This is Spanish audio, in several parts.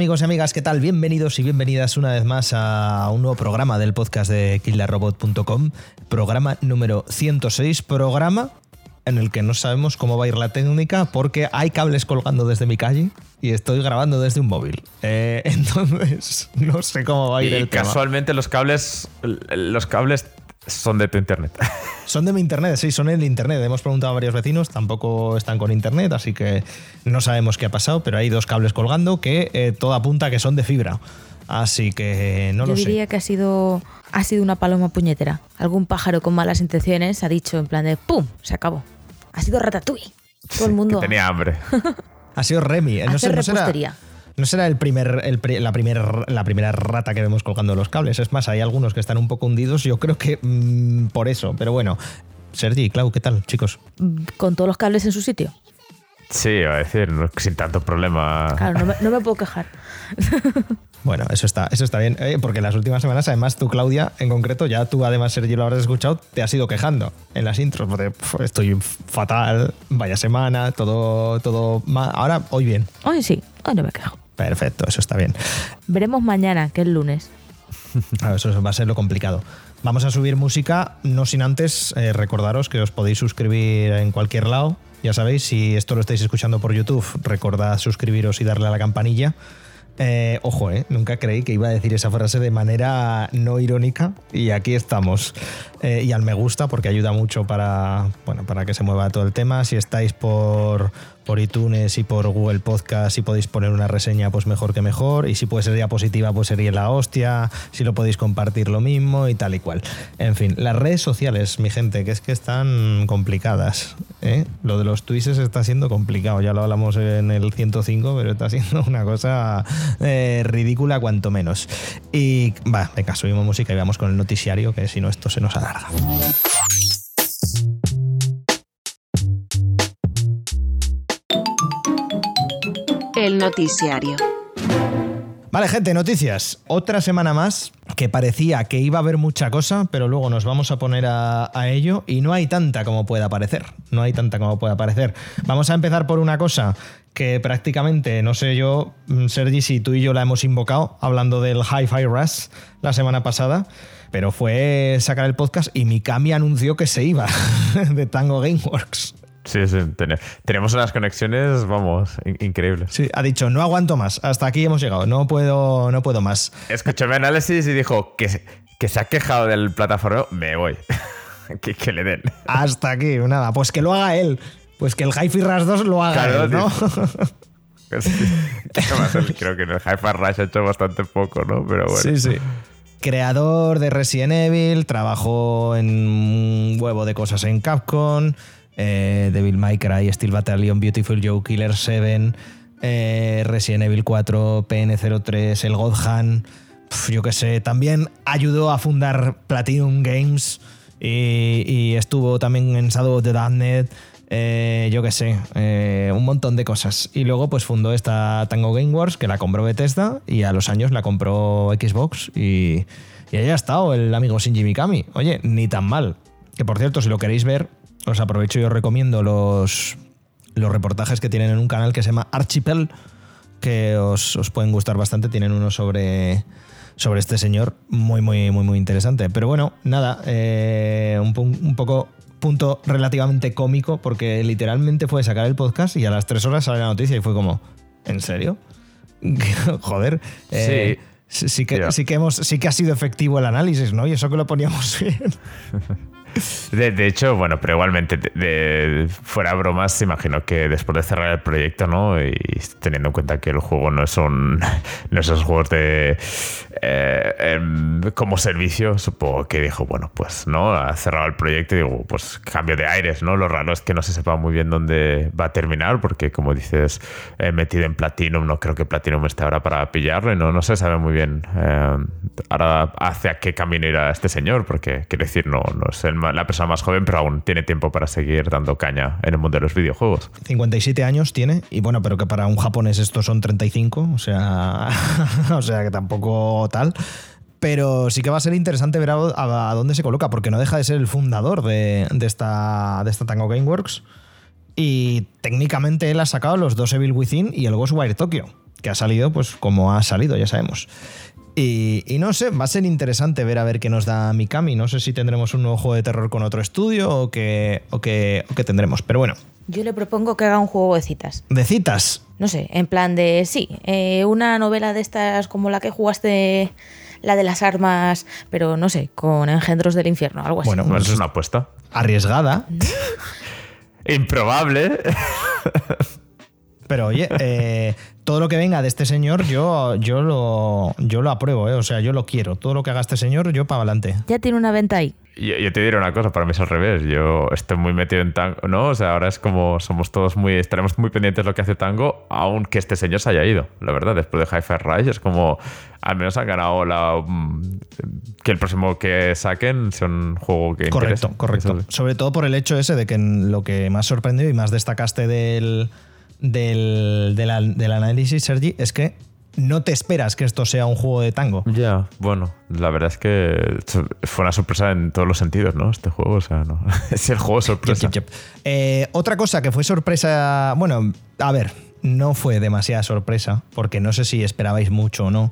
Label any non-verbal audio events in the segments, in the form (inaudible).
Amigos y amigas, ¿qué tal? Bienvenidos y bienvenidas una vez más a un nuevo programa del podcast de killerrobot.com, programa número 106, programa en el que no sabemos cómo va a ir la técnica porque hay cables colgando desde mi calle y estoy grabando desde un móvil. Eh, (laughs) entonces, no sé cómo va a ir Y el tema. casualmente los cables, los cables son de tu internet. (laughs) Son de mi internet, sí, son el internet. Hemos preguntado a varios vecinos, tampoco están con internet, así que no sabemos qué ha pasado, pero hay dos cables colgando que eh, todo apunta a que son de fibra. Así que no Yo lo sé. diría que ha sido, ha sido una paloma puñetera. Algún pájaro con malas intenciones ha dicho en plan de ¡pum! Se acabó. Ha sido ratatouille. Todo el mundo que tenía hambre. (laughs) Ha sido Remy. Eh, No, sé, no será. No será el primer, el la, primer, la primera rata que vemos colgando los cables. Es más, hay algunos que están un poco hundidos. Yo creo que mm, por eso. Pero bueno, Sergi, Clau, ¿qué tal, chicos? Con todos los cables en su sitio. Sí, iba a decir, sin tanto problema. Claro, no me, no me puedo quejar. (laughs) Bueno, eso está, eso está bien, eh, porque las últimas semanas, además tú, Claudia, en concreto, ya tú, además, Sergio, lo habrás escuchado, te has ido quejando en las intros, porque "Pf, estoy fatal, vaya semana, todo, todo mal. Ahora, hoy bien. Hoy sí, hoy no me quejo. Perfecto, eso está bien. Veremos mañana, que es lunes. (laughs) Claro, eso va a ser lo complicado. Vamos a subir música, no sin antes eh, recordaros que os podéis suscribir en cualquier lado. Ya sabéis, si esto lo estáis escuchando por YouTube, recordad suscribiros y darle a la campanilla. Eh, ojo, eh, nunca creí que iba a decir esa frase de manera no irónica y aquí estamos. Eh, y al me gusta porque ayuda mucho para, bueno, para que se mueva todo el tema. Si estáis por, por iTunes y por Google Podcast y podéis poner una reseña, pues mejor que mejor. Y si puede ser diapositiva, pues sería la hostia. Si lo podéis compartir, lo mismo y tal y cual. En fin, las redes sociales, mi gente, que es que están complicadas. ¿eh? Lo de los tweets está siendo complicado. Ya lo hablamos en el 105, pero está siendo (laughs) una cosa eh, ridícula, cuanto menos. Y va, venga, subimos música y vamos con el noticiario, que si no, esto se nos alarga. El noticiario. Vale, gente, noticias. Otra semana más que parecía que iba a haber mucha cosa, pero luego nos vamos a poner a, ello y no hay tanta como pueda parecer. No hay tanta como pueda parecer. Vamos a empezar por una cosa que prácticamente, no sé yo, mm, Sergi, si tú y yo la hemos invocado hablando del Hi-Fi Rush la semana pasada, pero fue sacar el podcast y Mikami anunció que se iba (laughs) de Tango Gameworks. Sí, sí, ten- tenemos unas conexiones, vamos, in- increíbles. Sí, ha dicho, no aguanto más, hasta aquí hemos llegado, no puedo, no puedo más. Análisis y dijo que, se- que se ha quejado del plataforma, me voy. (laughs) que, que le den. Hasta aquí, nada, pues que lo haga él. Pues que el Hi-Fi Rush 2 lo haga Claro, él, ¿no? ¿Qué va a hacer? Creo que en el Hi-Fi Rush ha hecho bastante poco, ¿no? Pero bueno. Sí, sí. Creador de Resident Evil, trabajó en un huevo de cosas en Capcom, eh, Devil May Cry, Steel Battalion, Beautiful Joe, Killer 7, eh, Resident Evil 4, PN03, el God Hand, yo qué sé, también ayudó a fundar Platinum Games y, estuvo también en Shadow of the Damned, eh, yo qué sé, un montón de cosas. Y luego pues fundó esta Tango Gameworks que la compró Bethesda y a los años la compró Xbox y, y ahí ha estado el amigo Shinji Mikami. Oye, ni tan mal. Que por cierto, si lo queréis ver, os aprovecho y os recomiendo los, los reportajes que tienen en un canal que se llama Archipel, que os, os pueden gustar bastante. Tienen uno sobre, sobre este señor, muy, muy, muy, muy interesante. Pero bueno, nada, eh, un, un poco punto relativamente cómico, porque literalmente fue sacar el podcast y a las tres horas sale la noticia y fue como, ¿en serio? (laughs) Joder. eh, sí, sí que, sí, que hemos, sí que ha sido efectivo el análisis, ¿no? Y eso que lo poníamos bien. (laughs) De, hecho, bueno, pero igualmente, fuera bromas, imagino que después de cerrar el proyecto, ¿no? Y teniendo en cuenta que el juego no es un. (laughs) No juegos de. eh, em, como servicio, supongo que dijo, bueno, pues, ¿no? Ha cerrado el proyecto y digo, pues cambio de aires, ¿no? Lo raro es que no se sepa muy bien dónde va a terminar, porque como dices, eh, metido en Platinum, no creo que Platinum esté ahora para pillarlo y no, no se sabe muy bien eh, ahora hacia qué camino irá este señor, porque quiero decir, no, no es el la persona más joven, pero aún tiene tiempo para seguir dando caña en el mundo de los videojuegos. 57 años tiene, y bueno, pero que para un japonés estos son 35, o sea, (laughs) o sea que tampoco tal. Pero sí que va a ser interesante ver a, dónde se coloca, porque no deja de ser el fundador de, de esta, de esta Tango Gameworks. Y técnicamente él ha sacado los dos Evil Within y el Ghostwire Tokyo. que ha salido pues como ha salido, ya sabemos. Y, y no sé, va a ser interesante ver a ver qué nos da Mikami. No sé si tendremos un nuevo juego de terror con otro estudio o qué o qué- o qué tendremos. Pero bueno, Yo le propongo que haga un juego de citas. de citas. No sé, en plan de, sí, eh, una novela de estas como la que jugaste, la de las armas, pero no sé, con engendros del infierno, algo así. Bueno, pues es una apuesta. arriesgada. Improbable. (laughs) Pero oye, eh, todo lo que venga de este señor, yo, yo, lo, yo lo apruebo, ¿eh? o sea, yo lo quiero. Todo lo que haga este señor, yo para adelante. Ya tiene una venta ahí. Yo, yo te diré una cosa, para mí es al revés. Yo estoy muy metido en Tango, ¿no? O sea, ahora es como somos todos muy, estaremos muy pendientes de lo que hace Tango, aunque este señor se haya ido, la verdad. Después de Hi-Fi Rise es como, al menos han ganado la, mm, que el próximo que saquen sea un juego que Correcto, correcto. Sobre todo por el hecho ese de que lo que más sorprendió y más destacaste del, del, del del análisis, Sergi, es que no te esperas que esto sea un juego de tango. Ya, bueno, la verdad es que fue una sorpresa en todos los sentidos, ¿no? Este juego, o sea, no. (laughs) es el juego sorpresa. Yep, yep, yep. Eh, otra cosa que fue sorpresa, bueno, a ver, no fue demasiada sorpresa, porque no sé si esperabais mucho o no,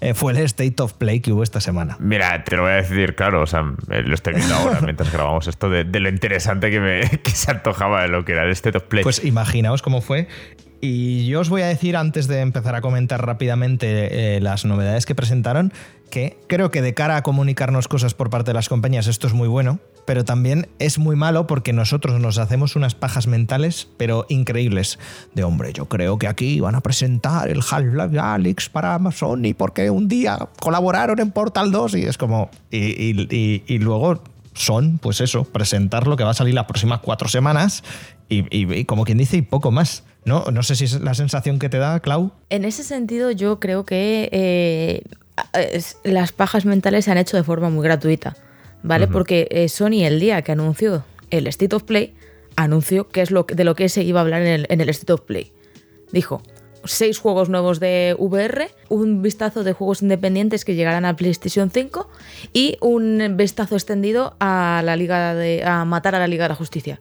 eh, fue el State of Play que hubo esta semana. Mira, te lo voy a decir, claro, o sea, eh, lo estoy viendo ahora mientras grabamos esto de, de lo interesante que, me, (laughs) que se antojaba de lo que era el State of Play. Pues imaginaos cómo fue. Y yo os voy a decir, antes de empezar a comentar rápidamente eh, las novedades que presentaron, que creo que de cara a comunicarnos cosas por parte de las compañías esto es muy bueno, pero también es muy malo porque nosotros nos hacemos unas pajas mentales, pero increíbles. De hombre, yo creo que aquí van a presentar el Half-Life Alyx para Sony porque un día colaboraron en Portal 2 y es como... y- luego son, pues eso, presentar lo que va a salir las próximas cuatro semanas y, como quien dice, y poco más. ¿No? no sé si es la sensación que te da, Clau. En ese sentido, yo creo que eh, las pajas mentales se han hecho de forma muy gratuita, ¿vale? Porque eh, Sony el día que anunció el State of Play, anunció qué es lo que- de lo que se iba a hablar en el, en el State of Play. Dijo, seis juegos nuevos de VR, un vistazo de juegos independientes que llegarán a PlayStation 5 y un vistazo extendido a la Liga de a matar a la Liga de la Justicia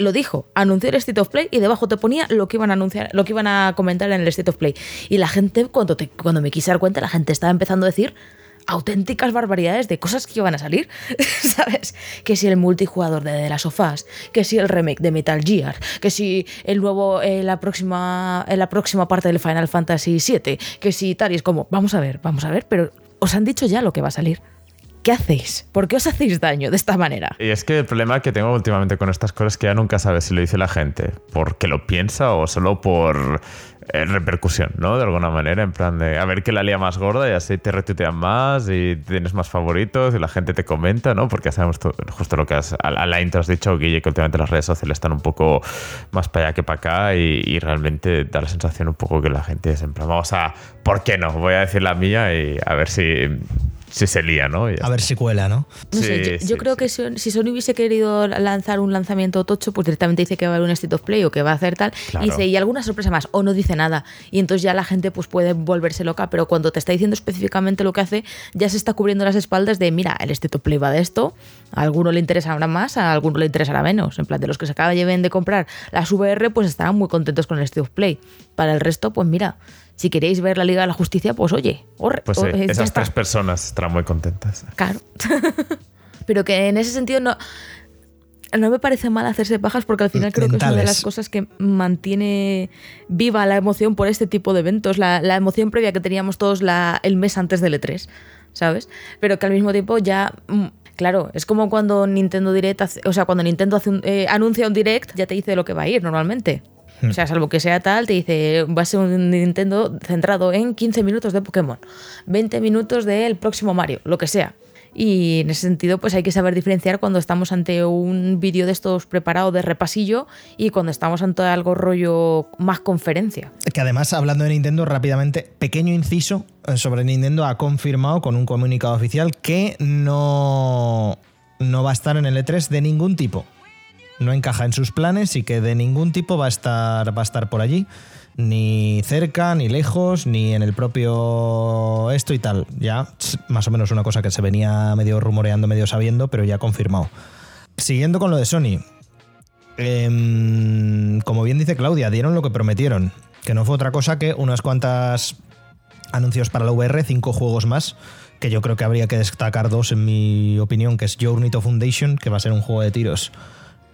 lo dijo, anunció el State of Play y debajo te ponía lo que iban a anunciar, lo que iban a comentar en el State of Play. Y la gente, cuando, te- cuando me quise dar cuenta, la gente estaba empezando a decir auténticas barbaridades de cosas que iban a salir, (laughs) ¿sabes? Que si el multijugador de The Last of Us, que si el remake de Metal Gear, que si el nuevo, eh, la, próxima, eh, la próxima parte del Final Fantasy VII, que si tal, es como, vamos a ver, vamos a ver, pero os han dicho ya lo que va a salir. ¿Qué hacéis? ¿Por qué os hacéis daño de esta manera? Y es que el problema que tengo últimamente con estas cosas es que ya nunca sabes si lo dice la gente porque lo piensa o solo por eh, repercusión, ¿no? De alguna manera, en plan de a ver qué la lía más gorda y así te retuitean más y tienes más favoritos y la gente te comenta, ¿no? Porque sabemos justo lo que has, a, a la intro has dicho, Guille, que últimamente las redes sociales están un poco más para allá que para acá y, y realmente da la sensación un poco que la gente es en plan, vamos a, ¿por qué no? Voy a decir la mía y a ver si, si se lía, ¿no? A ver si cuela, ¿no? No sé, yo, sí, yo creo sí. que si, si Sony hubiese querido lanzar un lanzamiento tocho, pues directamente dice que va a haber un State of Play o que va a hacer tal, Claro. y dice, y alguna sorpresa más, o no dice nada. Y entonces ya la gente pues puede volverse loca, pero cuando te está diciendo específicamente lo que hace, ya se está cubriendo las espaldas de, mira, el State of Play va de esto, a alguno le interesará más, a alguno le interesará menos. En plan, de los que se acaban de comprar las VR, pues estarán muy contentos con el State of Play. Para el resto, pues mira, si queréis ver la Liga de la Justicia, pues oye, orre, Pues sí, esas está. tres personas estarán muy contentas. Claro. (laughs) Pero que en ese sentido no, no me parece mal hacerse pajas porque al final creo que es una de las cosas que mantiene viva la emoción por este tipo de eventos, la, la emoción previa que teníamos todos la, el mes antes del E3, ¿sabes? Pero que al mismo tiempo ya... Claro, es como cuando Nintendo Direct, hace- o sea, cuando Nintendo hace un- eh, anuncia un Direct, ya te dice de lo que va a ir normalmente. O sea, salvo que sea tal, te dice, va a ser un Nintendo centrado en 15 minutos de Pokémon, 20 minutos del próximo Mario, lo que sea. Y en ese sentido, pues hay que saber diferenciar cuando estamos ante un vídeo de estos preparado de repasillo y cuando estamos ante algo rollo más conferencia. Que además, hablando de Nintendo rápidamente, pequeño inciso eh, sobre Nintendo ha confirmado con un comunicado oficial que no, no va a estar en el E3 de ningún tipo. No encaja en sus planes y que de ningún tipo va a estar, va a estar por allí. Ni cerca, ni lejos, ni en el propio esto y tal. Ya, más o menos una cosa que se venía medio rumoreando, medio sabiendo, pero ya confirmado. Siguiendo con lo de Sony. Em, como bien dice Claudia, dieron lo que prometieron. que no fue otra cosa que unas cuantas anuncios para la VR, cinco juegos más, que yo creo que habría que destacar dos en mi opinión, que es Journey to Foundation, que va a ser un juego de tiros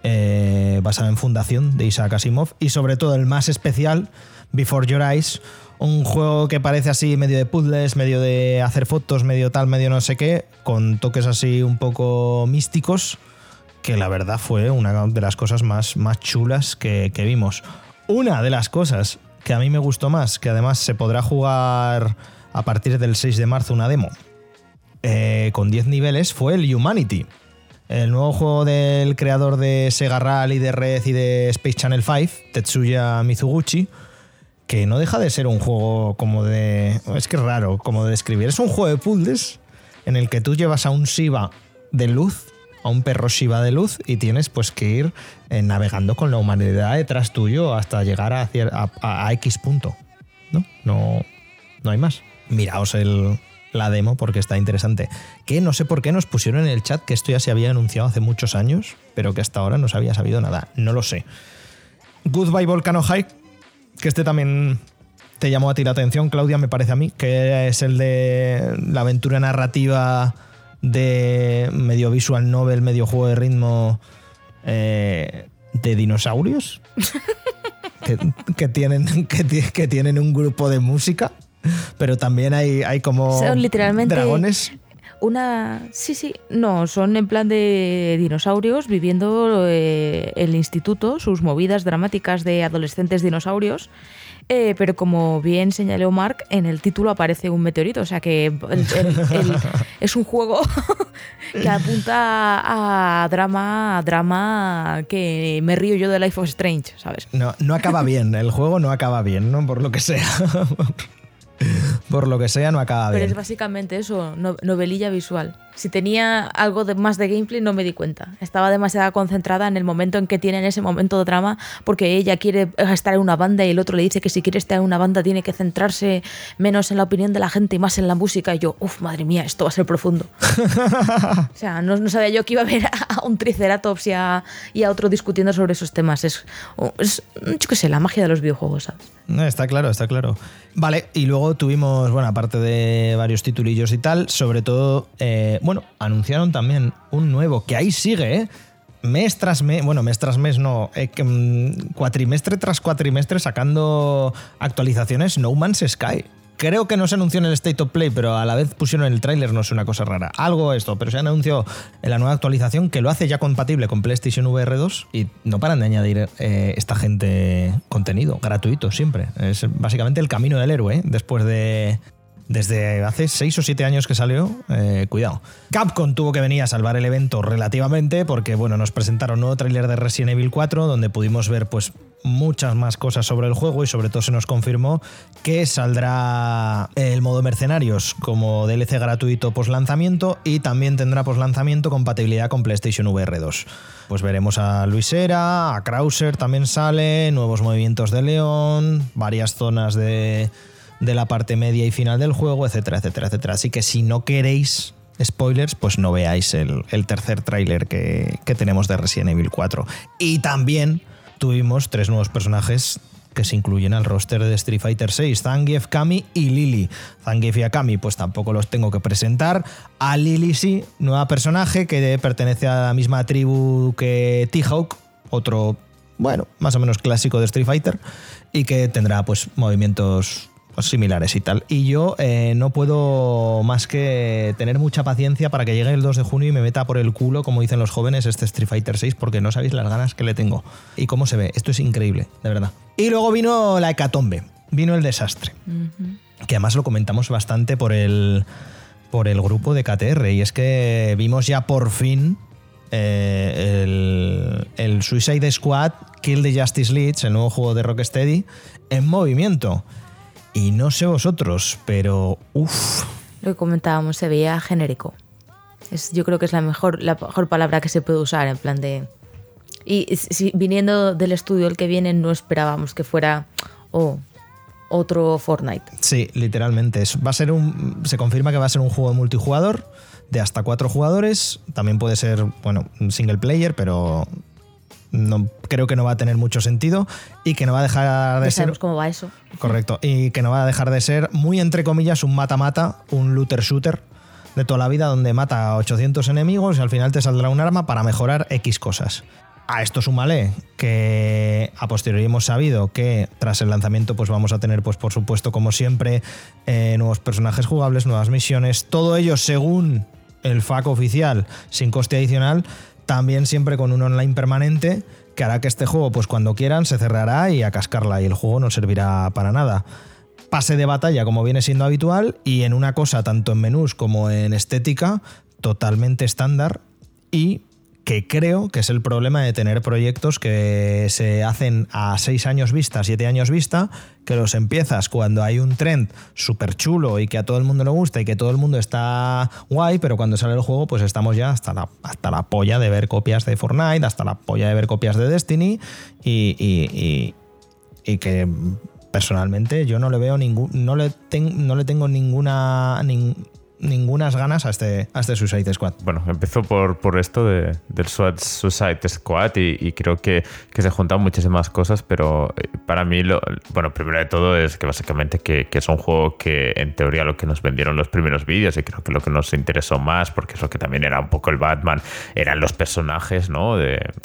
eh, basado en Fundación de Isaac Asimov, y sobre todo el más especial, Before Your Eyes, un juego que parece así medio de puzzles, medio de hacer fotos, medio tal, medio no sé qué, con toques así un poco místicos, que la verdad fue una de las cosas más, más chulas que, vimos. Una de las cosas que a mí me gustó más, que además se podrá jugar a partir del 6 de marzo una demo eh, con 10 niveles, fue el Humanity. El nuevo juego del creador de Sega Rally, de Red y de Space Channel 5, Tetsuya Mizuguchi, que no deja de ser un juego como de... Es que es raro, como de describir. Es un juego de puzzles en el que tú llevas a un Shiva de luz, a un perro Shiva de luz, y tienes pues que ir eh, navegando con la humanidad detrás tuyo hasta llegar a, a- a X punto. ¿No? No, no hay más. Miraos el, la demo porque está interesante. Que no sé por qué nos pusieron en el chat que esto ya se había anunciado hace muchos años, pero que hasta ahora no se había sabido nada. No lo sé. Goodbye Volcano High, que este también te llamó a ti la atención, Claudia, me parece a mí, que es el de la aventura narrativa de medio visual novel, medio juego de ritmo eh, de dinosaurios. que, que tienen, que, ti- que tienen un grupo de música, pero también hay, hay como Son literalmente dragones. Una. Sí, sí. No, son en plan de dinosaurios viviendo eh, el instituto, sus movidas dramáticas de adolescentes dinosaurios. Eh, pero como bien señaló Mark, en el título aparece un meteorito. O sea que es un juego (laughs) que apunta a drama, drama que me río yo de Life of Strange, ¿sabes? No, no acaba bien, el juego no acaba bien, ¿no? Por lo que sea. (laughs) (laughs) Por lo que sea, no acaba Pero bien. es básicamente eso, no- novelilla visual. Si tenía algo de, más de gameplay no me di cuenta. Estaba demasiado concentrada en el momento en que tiene en ese momento de drama porque ella quiere estar en una banda y el otro le dice que si quiere estar en una banda tiene que centrarse menos en la opinión de la gente y más en la música. Y yo, uff, madre mía, esto va a ser profundo. (laughs) o sea, no, no sabía yo que iba a ver a un triceratops y a, y a otro discutiendo sobre esos temas. Es, es, yo qué sé, la magia de los videojuegos, ¿sabes? No, está claro, está claro. Vale, y luego tuvimos, bueno, aparte de varios titulillos y tal, sobre todo, eh, bueno, anunciaron también un nuevo, que ahí sigue, ¿eh? Mes tras mes, bueno, mes tras mes no, eh, mm, cuatrimestre tras cuatrimestre sacando actualizaciones No Man's Sky. Creo que no se anunció en el State of Play, pero a la vez pusieron el tráiler, no es una cosa rara. Algo esto, pero se anunció en la nueva actualización que lo hace ya compatible con PlayStation VR 2 y no paran de añadir eh, esta gente contenido gratuito siempre. Es básicamente el camino del héroe, ¿eh? después de... Desde hace 6 o 7 años que salió, eh, cuidado. Capcom tuvo que venir a salvar el evento relativamente porque, bueno, nos presentaron un nuevo tráiler de Resident Evil 4 donde pudimos ver, pues, muchas más cosas sobre el juego y sobre todo se nos confirmó que saldrá el modo mercenarios como DLC gratuito post lanzamiento y también tendrá post lanzamiento compatibilidad con PlayStation VR 2. Pues veremos a Luisera, a Krauser también sale, nuevos movimientos de León, varias zonas de, de la parte media y final del juego, etcétera, etcétera, etcétera. Así que si no queréis spoilers, pues no veáis el, tercer tráiler que, que tenemos de Resident Evil 4. Y también tuvimos tres nuevos personajes que se incluyen al roster de Street Fighter 6, Zangief, Kami y Lily. Zangief y a Kami pues tampoco los tengo que presentar. A Lily sí, nueva personaje que pertenece a la misma tribu que T-Hawk, otro, bueno, más o menos clásico de Street Fighter, y que tendrá pues movimientos similares y tal. Y yo eh, no puedo más que tener mucha paciencia para que llegue el 2 de junio y me meta por el culo, como dicen los jóvenes, este Street Fighter 6, porque no sabéis las ganas que le tengo. Y cómo se ve. Esto es increíble, de verdad. Y luego vino la hecatombe, vino el desastre. Que además lo comentamos bastante por el, por el grupo de KTR. Y es que vimos ya por fin eh, el, el Suicide Squad Kill the Justice League, el nuevo juego de Rocksteady, en movimiento. Y no sé vosotros, pero uff, Lo que comentábamos, se veía genérico. Es, yo creo que es la mejor, la mejor palabra que se puede usar, en plan de. Y si, viniendo del estudio el que viene, no esperábamos que fuera oh, otro Fortnite. sí, literalmente. Es- Va a ser un, se confirma que va a ser un juego de multijugador de hasta cuatro jugadores. También puede ser, bueno, single player, pero no, creo que no va a tener mucho sentido y que no va a dejar de Ya ser cómo va eso. Correcto. Y que no va a dejar de ser muy entre comillas un mata-mata, un looter shooter de toda la vida donde mata a 800 enemigos y al final te saldrá un arma para mejorar X cosas. A esto súmale que a posteriori hemos sabido que tras el lanzamiento pues vamos a tener pues por supuesto como siempre eh, nuevos personajes jugables, nuevas misiones, todo ello según el FAQ oficial sin coste adicional, también siempre con un online permanente que hará que este juego pues cuando quieran se cerrará y a cascarla y el juego no servirá para nada. Pase de batalla como viene siendo habitual y en una cosa tanto en menús como en estética totalmente estándar y que creo que es el problema de tener proyectos que se hacen a 6 años vista, 7 años vista, que los empiezas cuando hay un trend súper chulo y que a todo el mundo le gusta y que todo el mundo está guay, pero cuando sale el juego pues estamos ya hasta la, hasta la polla de ver copias de Fortnite, hasta la polla de ver copias de Destiny y, que personalmente yo no le veo ningún no le no le tengo ninguna nin- ningunas ganas a este a este Suicide Squad. Bueno, empezó por, por esto de- del Suicide Squad y, creo que, que se juntan muchísimas cosas, pero eh, para mí, lo, bueno, primero de todo es que básicamente que, que es un juego que en teoría lo que nos vendieron los primeros vídeos y creo que lo que nos interesó más, porque es lo que también era un poco el Batman, eran los personajes, ¿no?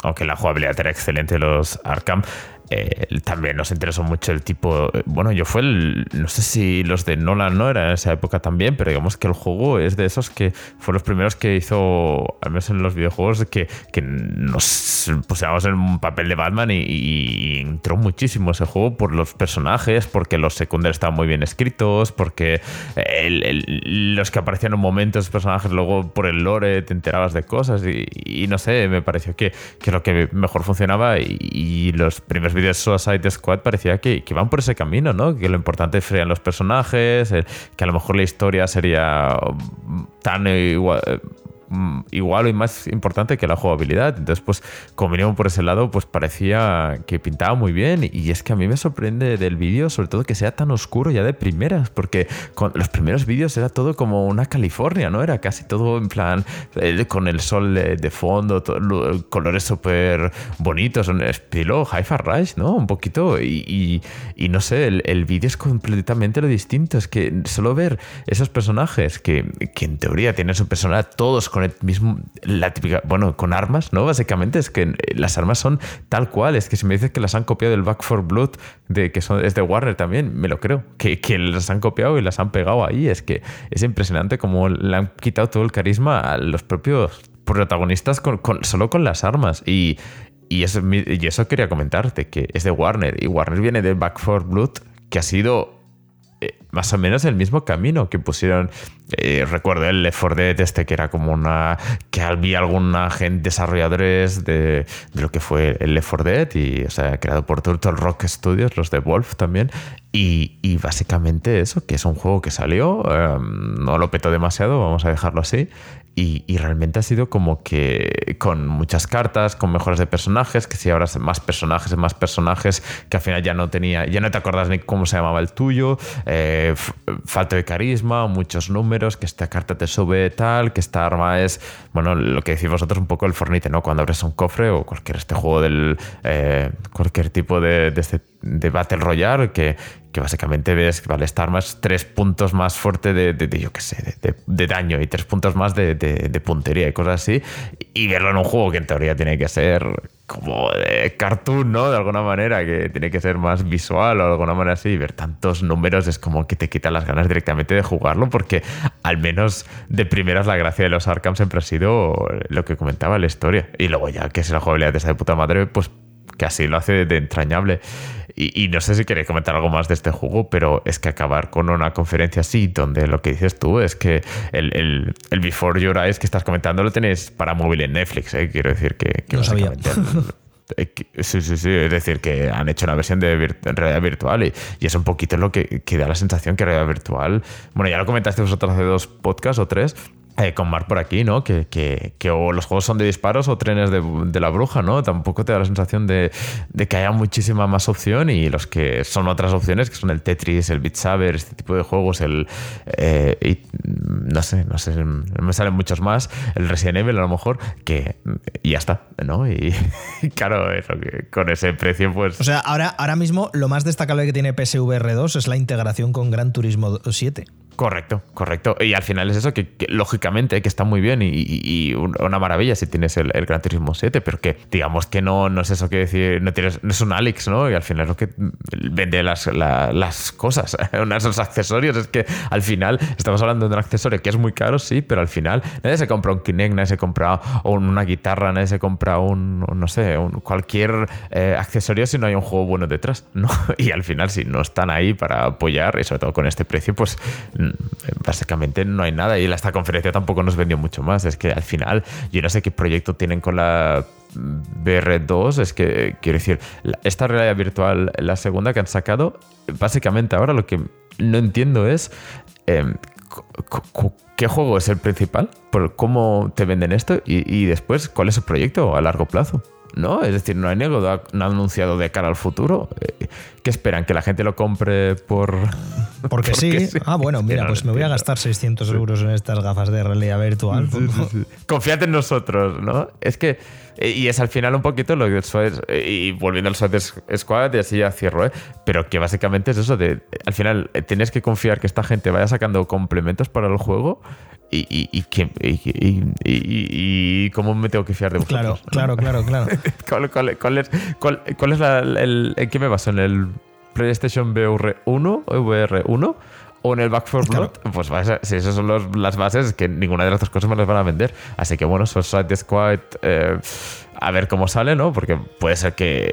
Aunque la jugabilidad era excelente de los Arkham. Eh, también nos interesó mucho el tipo. eh, Bueno, yo fue el. No sé si los de Nolan no eran en esa época también, pero digamos que el juego es de esos que fue los primeros que hizo, al menos en los videojuegos, que, que nos pusiéramos en un papel de Batman y, entró muchísimo ese juego por los personajes, porque los secundarios estaban muy bien escritos, porque los que aparecían en momentos, personajes, luego por el lore te enterabas de cosas y, y no sé, me pareció que, que lo que mejor funcionaba y, y los primeros vídeos de Suicide Squad parecía que, que iban por ese camino, ¿no? Que lo importante serían los personajes, el- que a lo mejor la historia sería mm, tan igual, mm, igual y más importante que la jugabilidad. Entonces, pues, como veníamos por ese lado, pues parecía que pintaba muy bien. Y es que a mí me sorprende del vídeo, sobre todo que sea tan oscuro ya de primeras, porque con los primeros vídeos era todo como una California, ¿no? Era casi todo en plan eh, con el sol de, de fondo, colores súper bonitos, un estilo Hi-Fi Rush, ¿no? Un poquito. Y, y- y no sé, el, el vídeo es completamente lo distinto. Es que solo ver esos personajes que, que en teoría tienen su personalidad, todos con el mismo, la típica, bueno, con armas, ¿no? Básicamente es que eh, las armas son tal cual. Es que si me dices que las han copiado del Back for Blood, de, que son, es de Warner también, me lo creo. Que, que las han copiado y las han pegado ahí. Es que es impresionante como le han quitado todo el carisma a los propios protagonistas con, solo con las armas. Y, eso, y eso quería comentarte, que es de Warner. Y Warner viene de Back for Blood, que ha sido eh, más o menos el mismo camino que pusieron. eh, recuerdo el Left 4 Dead este que era como una. que había alguna gente, desarrolladores de, de lo que fue el Left 4 Dead y, o sea, creado por Turtle Rock Studios, los de Wolf también. Y, y básicamente eso, que es un juego que salió, eh, no lo petó demasiado, vamos a dejarlo así. Y, y realmente ha sido como que con muchas cartas, con mejoras de personajes, que si ahora más personajes, más personajes, que al final ya no tenía, ya no te acuerdas ni cómo se llamaba el tuyo, eh, falta de carisma, muchos números, que esta carta te sube tal, que esta arma es, bueno, lo que decís vosotros un poco el Fornite, ¿no? Cuando abres un cofre o cualquier este juego del, eh, cualquier tipo de, de este de Battle Royale que, que básicamente ves que vale, esta arma es tres puntos más fuerte de, de- yo qué sé, de, daño y tres puntos más de, puntería y cosas así. Y verlo en un juego que en teoría tiene que ser como de cartoon, ¿no? De alguna manera, que tiene que ser más visual o de alguna manera así. Y ver tantos números es como que te quita las ganas directamente de jugarlo porque al menos de primeras la gracia de los Arkham siempre ha sido lo que comentaba la historia. Y luego ya que es la jugabilidad de esa de puta madre, pues que así lo hace de entrañable. Y, y no sé si queréis comentar algo más de este juego, pero es que acabar con una conferencia así, donde lo que dices tú es que el, el, el Before Your Eyes que estás comentando lo tenéis para móvil en Netflix, ¿eh? quiero decir que, que No sabía. Sí, sí, sí. Es decir, que han hecho una versión de vir- realidad virtual y, y es un poquito lo que, que da la sensación que realidad virtual. Bueno, ya lo comentaste vosotros hace dos podcasts o tres. Eh, con Mar por aquí, ¿no? Que, que, que, o los juegos son de disparos o trenes de, la bruja, ¿no? Tampoco te da la sensación de, que haya muchísima más opción y los que son otras opciones, que son el Tetris, el Beat Saber, este tipo de juegos, el... Eh, no sé, no sé, me salen muchos más, el Resident Evil a lo mejor, que y ya está, ¿no? Y, y (laughs) claro, eso, que con ese precio, pues... O sea, ahora, ahora mismo lo más destacable que tiene PSVR 2 es la integración con Gran Turismo 7. Correcto, correcto. Y al final es eso que, lógicamente que está muy bien y, una maravilla si tienes el, Gran Turismo 7, pero que digamos que no, no es eso que decir, no, tienes, no es un Alex, ¿no? Y al final es lo que vende las, la, las cosas, (laughs) esos accesorios. Es que al final estamos hablando de un accesorio que es muy caro, sí, pero al final nadie se compra un Kinect, nadie se compra una guitarra, nadie se compra un, no sé, un, cualquier eh, accesorio si no hay un juego bueno detrás, ¿no? (laughs) Y al final si no están ahí para apoyar, y sobre todo con este precio, pues básicamente no hay nada. Y esta conferencia tampoco nos vendió mucho más. Es que al final, yo no sé qué proyecto tienen con la VR2. Es que, quiero decir, esta realidad virtual, la segunda que han sacado, básicamente ahora lo que no entiendo es. Eh, ¿Qué juego es el principal? ¿Por ¿Cómo te venden esto? Y, y después, ¿cuál es el proyecto a largo plazo? ¿No? Es decir, no hay nego, no ha anunciado de cara al futuro. ¿Qué esperan? ¿Que la gente lo compre por...? Porque, (laughs) porque sí. sí. Ah, bueno, mira, pues me voy a gastar 600 euros en estas gafas de realidad virtual. Sí, sí, sí. Confiad en nosotros, ¿no? Es que... Y es al final un poquito lo que es... Y volviendo al Suicide Squad, y así ya cierro, ¿eh? Pero que básicamente es eso de... Al final tienes que confiar que esta gente vaya sacando complementos para el juego y, y, y, que, y, cómo me tengo que fiar de vosotros. Claro, claro, claro, claro. (laughs) ¿Cuál, cuál, cuál, es, cuál, es la, el, ¿En qué me baso? ¿En el PlayStation VR 1 o VR 1? ¿O en el Back 4 Blood? Claro. Pues si esas son los, las bases, que ninguna de las dos cosas me las van a vender. Así que bueno, Suicide Squad... Eh, a ver cómo sale, ¿no? Porque puede ser que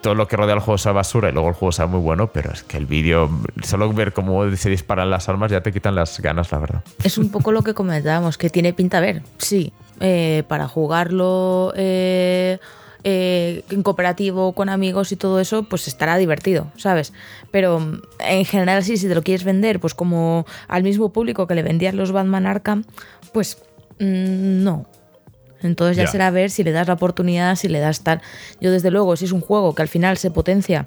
todo lo que rodea el juego sea basura y luego el juego sea muy bueno, pero es que el vídeo, solo ver cómo se disparan las armas ya te quitan las ganas, la verdad. Es un poco lo que comentábamos, que tiene pinta a ver, sí, eh, para jugarlo eh, eh, en cooperativo con amigos y todo eso, pues estará divertido, ¿sabes? Pero en general sí, si te lo quieres vender, pues como al mismo público que le vendías los Batman Arkham, pues mmm, no, entonces ya, ya, será ver si le das la oportunidad, si le das tal. Yo desde luego, si es un juego que al final se potencia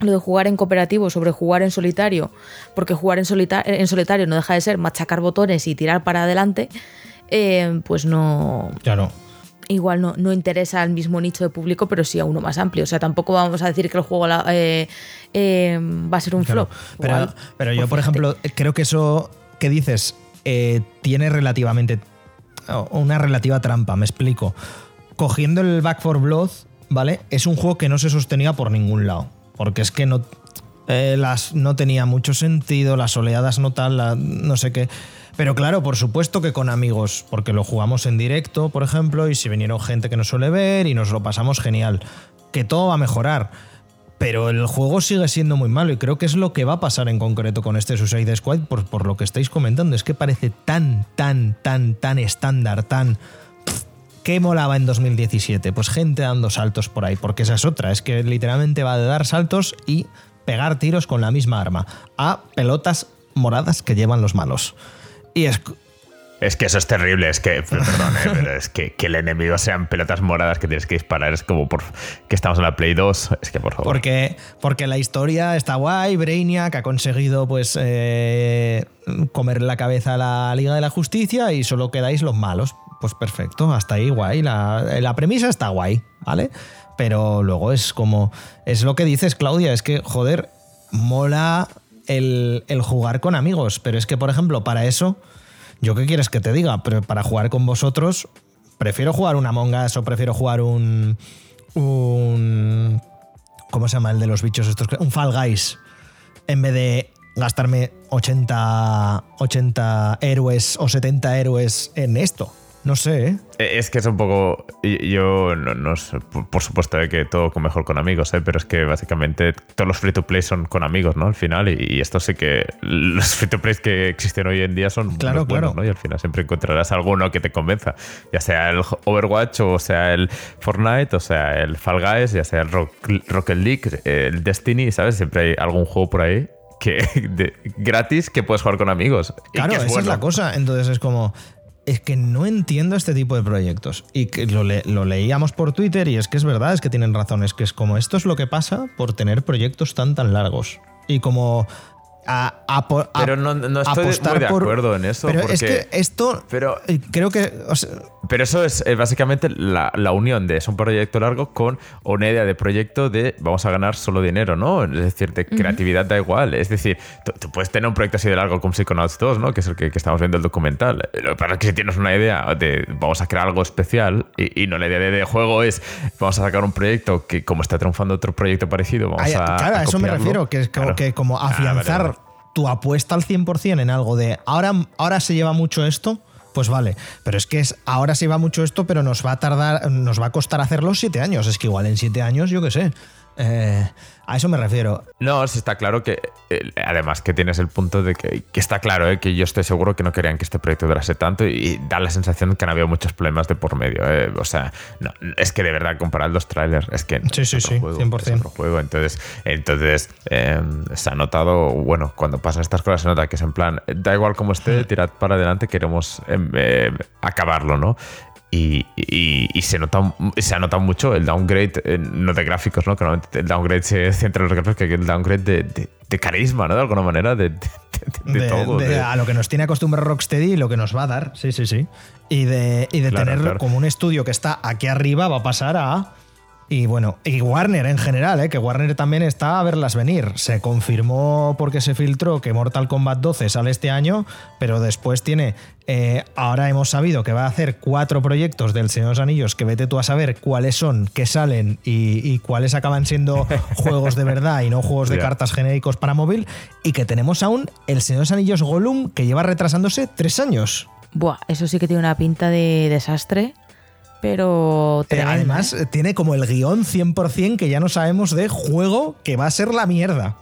lo de jugar en cooperativo sobre jugar en solitario, porque jugar en, solita en solitario no deja de ser machacar botones y tirar para adelante, eh, pues no... Claro. Igual no, no, interesa al mismo nicho de público, pero sí a uno más amplio. O sea, tampoco vamos a decir que el juego eh, eh, va a ser un claro, flop. Pero, Igual, pero yo, por ejemplo, creo que eso que dices tiene relativamente una relativa trampa, me explico. Cogiendo el Back for Blood, ¿vale? Es un juego que no se sostenía por ningún lado. Porque es que no, eh, las, no tenía mucho sentido, las oleadas no tal, no sé qué. Pero claro, por supuesto que con amigos, porque lo jugamos en directo, por ejemplo, y si vinieron gente que nos suele ver y nos lo pasamos genial. Que todo va a mejorar. Pero el juego sigue siendo muy malo y creo que es lo que va a pasar en concreto con este Suicide Squad por, lo que estáis comentando. Es que parece tan, tan, tan, tan estándar, tan... ¿Qué molaba en 2017? Pues gente dando saltos por ahí, porque esa es otra, es que literalmente va de dar saltos y pegar tiros con la misma arma a pelotas moradas que llevan los malos. Y es, es que eso es terrible, es que, perdón, eh, pero es que, que, el enemigo sean pelotas moradas que tienes que disparar, es como por que estamos en la Play 2, es que por favor. Porque, porque la historia está guay, Brainiac ha conseguido pues eh, comer la cabeza a la Liga de la Justicia y solo quedáis los malos. Pues perfecto, hasta ahí guay, la, la premisa está guay, ¿vale? Pero luego es como, es lo que dices Claudia, es que joder, mola el, el jugar con amigos, pero es que por ejemplo para eso... ¿Yo qué quieres que te diga? Pero para jugar con vosotros, prefiero jugar un Among Us o prefiero jugar un. un. ¿Cómo se llama el de los bichos estos? Un Fall Guys. En vez de gastarme 80, 80 héroes o 70 héroes en esto. No sé, ¿eh? Es que es un poco. Yo no, no sé, por supuesto que todo con mejor con amigos, ¿eh? pero es que básicamente todos los free to play son con amigos, ¿no? Al final, y, y esto sí que (laughs) los free to play que existen hoy en día son claro, muy buenos, claro. ¿no? Y al final siempre encontrarás alguno que te convenza, ya sea el Overwatch, o sea el Fortnite, o sea el Fall Guys, ya sea el Rock, Rocket League, el Destiny, ¿sabes? Siempre hay algún juego por ahí que (laughs) de, gratis que puedes jugar con amigos. Claro, es esa bueno. es la cosa. Entonces es como es que no entiendo este tipo de proyectos. Y que lo, lo leíamos por Twitter y es que es verdad, es que tienen razón. Es que es como esto es lo que pasa por tener proyectos tan tan largos. Y como a, a por- a- Pero no- no estoy apostar muy de por- acuerdo en eso, Pero es porque- que esto pero- eh, creo que o sea, Pero eso es eh, básicamente la, la unión de es un proyecto largo con una idea de proyecto de vamos a ganar solo dinero, ¿no? Es decir, de creatividad da igual. Es decir, tú, tú puedes tener un proyecto así de largo como Psychonauts 2, ¿no? Que es el que, que estamos viendo el documental. Lo que pasa es que si tienes una idea de vamos a crear algo especial y, y no la idea de, de juego es vamos a sacar un proyecto que como está triunfando otro proyecto parecido, vamos Ay, a claro, a eso me refiero, que es como, Claro. que como Ah, vale, afianzar vale. Tu apuesta al 100% en algo de ahora, ahora se lleva mucho esto, pues vale. Pero es que es ahora se lleva mucho esto, pero nos va a tardar, nos va a costar hacerlo siete años. Es que igual en siete años, yo qué sé. Eh, a eso me refiero. No, sí está claro que, eh, además que tienes el punto de que, que está claro, eh, que yo estoy seguro que no querían que este proyecto durase tanto y, y da la sensación que han habido muchos problemas de por medio. eh. O sea, no, es que de verdad comparar los trailers es que Sí, es sí, juego, 100%. es otro juego. Entonces, entonces eh, se ha notado, bueno, cuando pasan estas cosas se nota que es en plan, da igual como esté, tirad para adelante, queremos em, eh, acabarlo, ¿no? Y, y- y se nota se ha notado mucho el downgrade, eh, no de gráficos, ¿no? Que normalmente el downgrade se (laughs) centra en los gráficos, que el downgrade de, de- de carisma, ¿no? De alguna manera, de, todo. a lo que nos tiene acostumbrado Rocksteady y lo que nos va a dar. Sí, sí, sí. Y de, y de Claro, tener claro. como un estudio que está aquí arriba, va a pasar a. Y bueno, y Warner en general, ¿eh? que Warner también está a verlas venir. Se confirmó porque se filtró que Mortal Kombat 12 sale este año, pero después tiene. eh, ahora hemos sabido que va a hacer cuatro proyectos del Señor de los Anillos que vete tú a saber cuáles son, qué salen y, y cuáles acaban siendo (laughs) juegos de verdad y no juegos de cartas genéricos para móvil. Y que tenemos aún el Señor de los Anillos Gollum que lleva retrasándose tres años. Buah, eso sí que tiene una pinta de desastre, pero Eh, además, ¿eh? tiene como el guion 100% que ya no sabemos de juego que va a ser la mierda.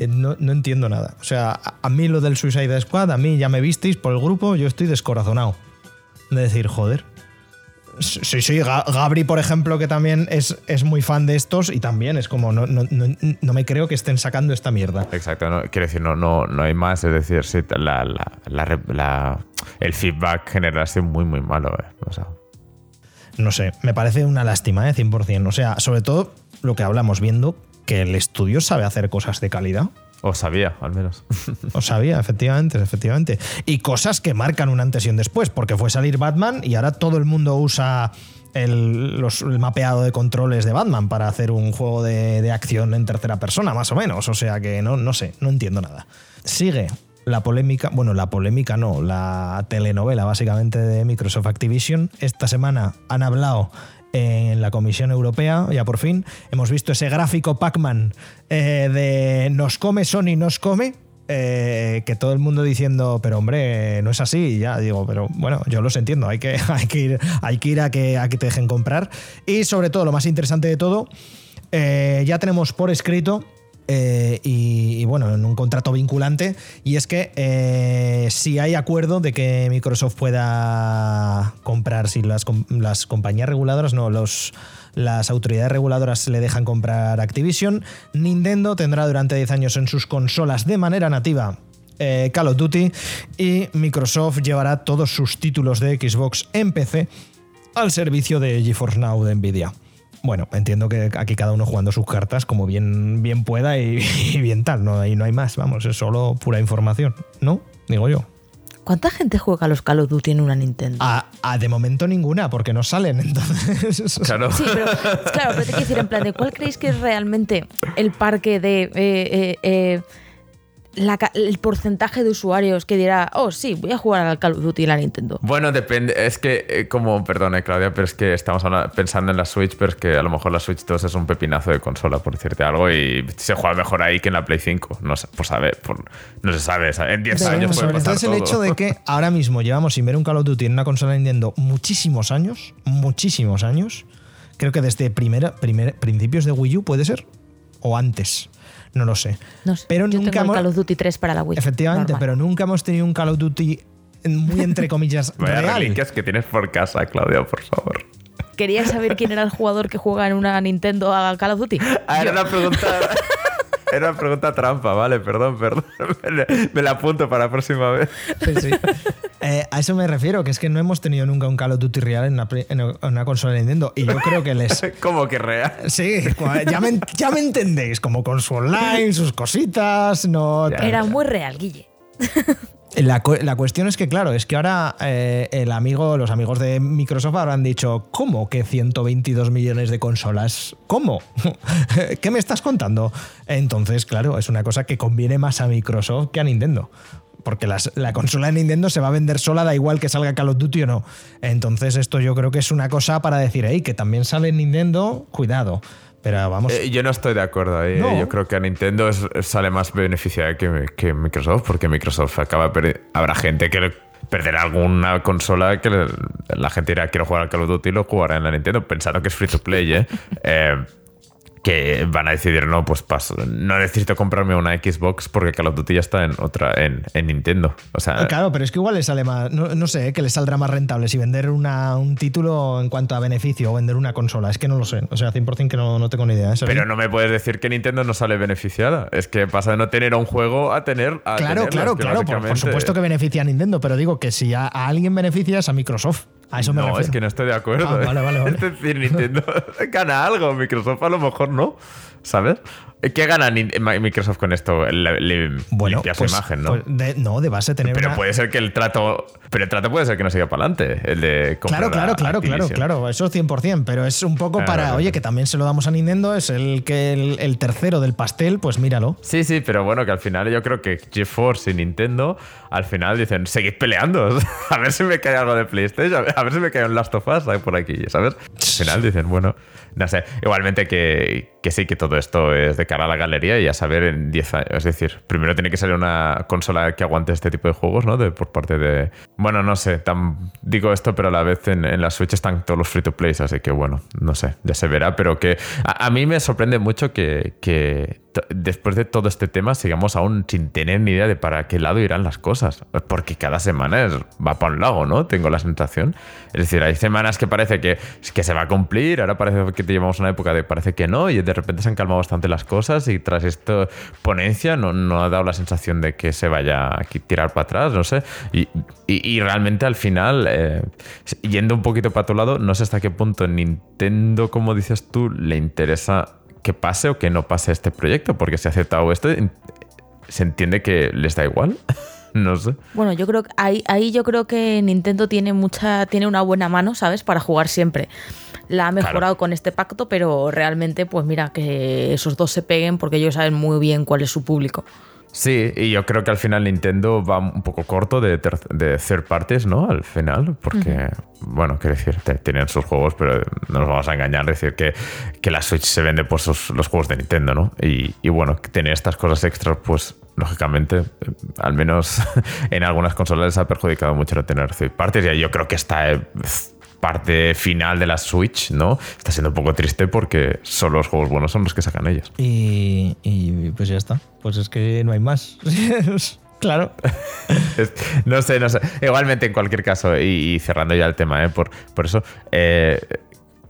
Eh, No, no entiendo nada. O sea, a, mí lo del Suicide Squad, a mí ya me visteis por el grupo, yo estoy descorazonado. De decir, joder. Sí, sí, Ga- Gabri, por ejemplo, que también es, es muy fan de estos y también es como, no, no, no, no me creo que estén sacando esta mierda. Exacto, no, quiero decir, no, no, no hay más. Es decir, sí, la, la- la re- la- el feedback general ha sido muy, muy malo. eh. O sea, No sé, me parece una lástima, ¿eh? 100%. O sea, sobre todo lo que hablamos viendo, que el estudio sabe hacer cosas de calidad. o sabía, al menos. Lo sabía, efectivamente, efectivamente. Y cosas que marcan un antes y un después, porque fue salir Batman y ahora todo el mundo usa el, los- el mapeado de controles de Batman para hacer un juego de, de acción en tercera persona, más o menos. O sea que no, no sé, no entiendo nada. Sigue la polémica, bueno, la polémica no, la telenovela básicamente de Microsoft Activision. Esta semana han hablado en la Comisión Europea, ya por fin, hemos visto ese gráfico Pac-Man eh, de nos come Sony, nos come, eh, que todo el mundo diciendo, pero hombre, no es así, ya digo, pero bueno, yo los entiendo, hay que, (laughs) hay que ir, hay que, ir a, que, a que te dejen comprar. Y sobre todo, lo más interesante de todo, eh, ya tenemos por escrito eh, y, bueno, en un contrato vinculante, y es que eh, si hay acuerdo de que Microsoft pueda comprar, si las, las compañías reguladoras, no, los, las autoridades reguladoras le dejan comprar Activision, Nintendo tendrá durante 10 años en sus consolas de manera nativa eh, Call of Duty y Microsoft llevará todos sus títulos de Xbox en PC al servicio de GeForce Now de Nvidia. Bueno, entiendo que aquí cada uno jugando sus cartas como bien, bien pueda y, (laughs) y bien tal, no, y no hay más, vamos, es solo pura información, ¿no? Digo yo. ¿Cuánta gente juega a los Call of Duty en una Nintendo? A, a de momento ninguna, porque no salen, (laughs) entonces... Claro. Sí, pero claro, pero te quiero decir en plan de cuál creéis que es realmente el parque de eh, eh, eh, la el porcentaje de usuarios que dirá, oh sí, voy a jugar al Call of Duty en la Nintendo. Bueno, depende. Es que, eh, como, perdone, Claudia, pero es que estamos pensando en la Switch, pero es que a lo mejor la Switch 2 es un pepinazo de consola, por decirte algo, y se juega mejor ahí que en la Play 5. No sé, por saber, por- no se sabe. ¿sabes? En 10 Pero, años puede todo pasar es el todo. hecho de que (laughs) ahora mismo llevamos sin ver un Call of Duty en una consola de Nintendo muchísimos años, muchísimos años. Creo que desde primera, primer- principios de Wii U puede ser, o antes, no lo sé. No sé. Pero yo nunca tengo el hemos- Call of Duty 3 para la Wii. Efectivamente, normal. pero nunca hemos tenido un Call of Duty muy entre comillas (laughs) Vaya real. reliquias que tienes por casa, Claudia, por favor. ¿Querías saber quién era el jugador que juega en una Nintendo a Call of Duty? Ah, era una pregunta. (laughs) Era una pregunta trampa, vale, perdón, perdón. (laughs) Me la apunto para la próxima vez. Sí, sí. Eh, a eso me refiero, que es que no hemos tenido nunca un Call of Duty real en una, en una consola de Nintendo. Y yo creo que les. (laughs) ¿Cómo que real? Sí, ya me, ya me entendéis, como con su online, sus cositas, no. Ya. Era muy real, Guille. (laughs) La, la cuestión es que, claro, es que ahora eh, el amigo, los amigos de Microsoft habrán dicho, ¿cómo que 122 millones de consolas? ¿Cómo? (laughs) ¿Qué me estás contando? Entonces, claro, es una cosa que conviene más a Microsoft que a Nintendo. Porque la consola de Nintendo se va a vender sola, da igual que salga Call of Duty o no. Entonces, esto yo creo que es una cosa para decir, hey, que también sale en Nintendo, cuidado. Pero vamos. Eh, yo no estoy de acuerdo ahí. No. eh. Yo creo que a Nintendo es- sale más beneficiada que, que Microsoft, porque Microsoft acaba perdi- Habrá gente que perderá alguna consola que le- la gente dirá quiero jugar al Call of Duty y lo jugará en la Nintendo, pensando que es free to play, ¿eh? (laughs) Eh, que van a decidir, no, pues paso. No necesito comprarme una Xbox porque Call of Duty ya está en otra, en, en Nintendo. O sea, Claro, pero es que igual le sale más, no, no sé, que le saldrá más rentable si vender una, un título en cuanto a beneficio o vender una consola. Es que no lo sé. O sea, 100% que no, no tengo ni idea. ¿eh? Pero no me puedes decir que Nintendo no sale beneficiada. Es que pasa de no tener un juego a tener. A Claro, claro, claro. Por, supuesto que beneficia a Nintendo, pero digo que si a, a alguien beneficia es a Microsoft. A eso me no, refiero. es que no estoy de acuerdo. Ah, vale, vale, vale. (laughs) Es decir, Nintendo (laughs) gana algo, Microsoft a lo mejor no. ¿Sabes? ¿Qué gana Microsoft con esto? Le, le Bueno, limpia su pues- imagen, ¿no? pues de, no, de base tener pero una- puede ser que el trato. Pero el trato puede ser que no siga para adelante. El de Claro, claro, claro, claro, claro, eso 100%, pero es un poco Claro, para, oye, que también se lo damos a Nintendo, es el que el, el tercero del pastel, pues míralo. Sí, sí, pero bueno, que al final yo creo que GeForce y Nintendo al final dicen, seguid peleando. (laughs) a ver si me cae algo de PlayStation, a ver, si me cae un Last of Us por aquí, ¿sabes? Al final dicen, bueno, no sé. Igualmente que, que sí, que todo esto es de cara a la galería y a saber en 10 años. Es decir, primero tiene que salir una consola que aguante este tipo de juegos, ¿no? De, por parte de... Bueno, no sé, tan, digo esto, pero a la vez en, en la Switch están todos los free to plays, así que bueno, no sé, ya se verá, pero que a, a mí me sorprende mucho que, que después de todo este tema sigamos aún sin tener ni idea de para qué lado irán las cosas, porque cada semana es- va para un lado, ¿no? Tengo la sensación. Es decir, hay semanas que parece que, que se va a cumplir, ahora parece que te llevamos una época de parece que no, y de repente se han calmado bastante las cosas y tras esta ponencia no, no ha dado la sensación de que se vaya a tirar para atrás, no sé. Y, y- y realmente al final, eh, yendo un poquito para tu lado, no sé hasta qué punto Nintendo, como dices tú, le interesa que pase o que no pase este proyecto, porque si ha aceptado esto, se entiende que les da igual. (laughs) no sé. Bueno, yo creo que ahí, ahí yo creo que Nintendo tiene mucha, tiene una buena mano, ¿sabes? Para jugar siempre. La ha mejorado Claro. con este pacto, pero realmente, pues mira, que esos dos se peguen porque ellos saben muy bien cuál es su público. Sí, y yo creo que al final Nintendo va un poco corto de, ter- de third parties, ¿no? Al final, porque, bueno, quiero decir, tienen sus juegos, pero no nos vamos a engañar, decir que, que la Switch se vende por sus- los juegos de Nintendo, ¿no? Y, y bueno, tener estas cosas extras, pues lógicamente, eh, al menos (laughs) en algunas consolas les ha perjudicado mucho no tener third parties, y yo creo que esta eh, parte final de la Switch, ¿no? Está siendo un poco triste porque solo los juegos buenos son los que sacan ellos. Y, y pues ya está. Pues es que no hay más. (laughs) claro. (laughs) No sé, no sé. Igualmente, en cualquier caso, y, y cerrando ya el tema, ¿eh? por, por eso, eh,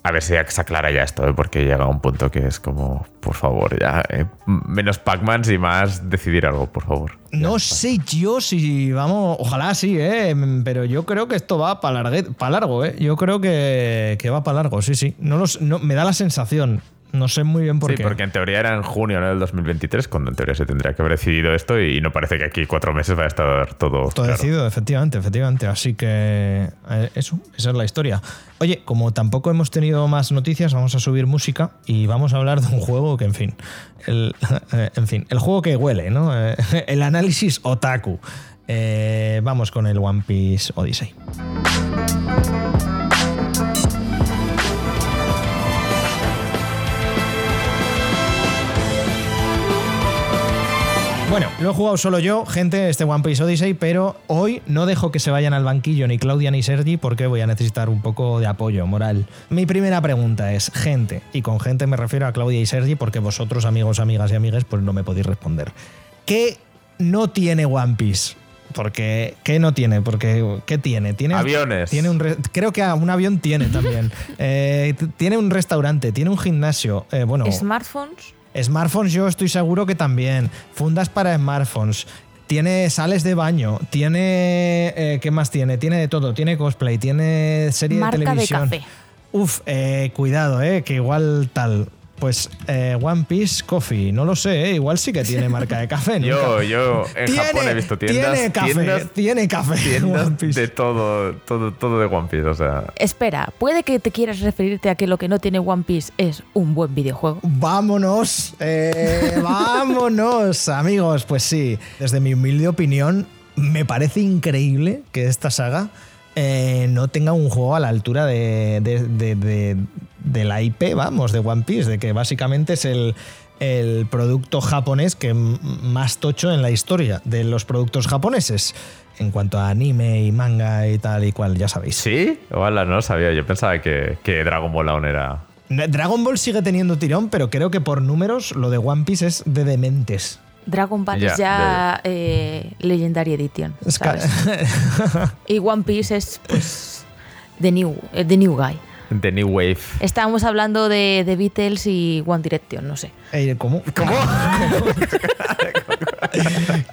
a ver si se aclara ya esto, ¿eh? porque llega a un punto que es como, por favor, ya, eh, menos Pac-Mans y más decidir algo, por favor. No sé yo si vamos, ojalá sí, ¿eh? pero yo creo que esto va para largo, ¿eh? yo creo que, que va para largo, sí, sí. No, los, no me da la sensación, no sé muy bien por sí, qué. porque en teoría era en junio ¿no? del 2023, cuando en teoría se tendría que haber decidido esto y no parece que aquí cuatro meses va a estar todo. Todo claro. decidido, efectivamente, efectivamente. Así que eh, eso, esa es la historia. Oye, como tampoco hemos tenido más noticias, vamos a subir música y vamos a hablar de un juego que, en fin, el, eh, en fin, el juego que huele, ¿no? Eh, El análisis otaku. Eh, vamos con el One Piece Odyssey. Bueno, lo he jugado solo yo, gente, este One Piece Odyssey, pero hoy no dejo que se vayan al banquillo ni Claudia ni Sergi porque voy a necesitar un poco de apoyo moral. Mi primera pregunta es, gente, y con gente me refiero a Claudia y Sergi porque vosotros, amigos, amigas y amigues, pues no me podéis responder. ¿Qué no tiene One Piece? Porque, ¿qué no tiene? Porque, ¿qué tiene? ¿Tiene Aviones. Tiene un re- creo que un avión tiene también. (laughs) Eh, tiene un restaurante, tiene un gimnasio. eh, bueno, Smartphones. Smartphones yo estoy seguro que también. Fundas para smartphones. Tiene sales de baño, tiene... eh, ¿Qué más tiene? Tiene de todo. Tiene cosplay, tiene serie Marca de de televisión. café. Uf, eh, cuidado, eh, que igual tal. Pues eh, One Piece Coffee, no lo sé, eh, igual sí que tiene (laughs) marca de café. nunca- Yo, yo en Tiene- Japón he visto tiendas, Tiene café, tiendas, tiene café. tiendas One Piece. de todo, todo, todo de One Piece. O sea, Espera, puede que te quieras referirte a que lo que no tiene One Piece es un buen videojuego. Vámonos, eh, (laughs) vámonos, amigos. Pues sí, desde mi humilde opinión, me parece increíble que esta saga eh, no tenga un juego a la altura de, de- de- la IP, vamos, de One Piece, de que básicamente es el, el producto japonés que más tocho en la historia de los productos japoneses. En cuanto a anime y manga y tal y cual, ya sabéis. ¿sí? Ojalá no lo sabía. Yo pensaba que, que Dragon Ball aún era. Dragon Ball sigue teniendo tirón, pero creo que por números lo de One Piece es de dementes. Dragon Ball Ya, es ya, ya eh, Legendary Edition. (laughs) Y One Piece es pues The New, eh, the new Guy. The New Wave. Estábamos hablando de, de Beatles y One Direction, no sé. Eh, ¿Cómo? ¿Cómo? (laughs)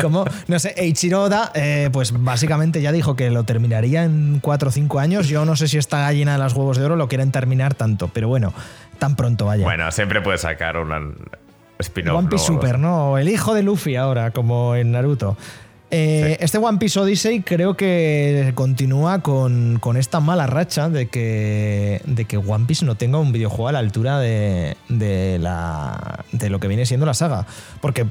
¿Cómo? No sé, Eiichiro Oda, eh, pues básicamente ya dijo que lo terminaría en 4 o 5 años. Yo no sé si esta gallina de los huevos de oro lo quieren terminar tanto, pero bueno, tan pronto vaya. Bueno, siempre puedes sacar un spin-off. One Piece ¿no? Super, ¿no? El hijo de Luffy ahora, como en Naruto. Eh, Este One Piece Odyssey creo que continúa con, con esta mala racha de que, de que One Piece no tenga un videojuego a la altura de, de, la, de lo que viene siendo la saga. Porque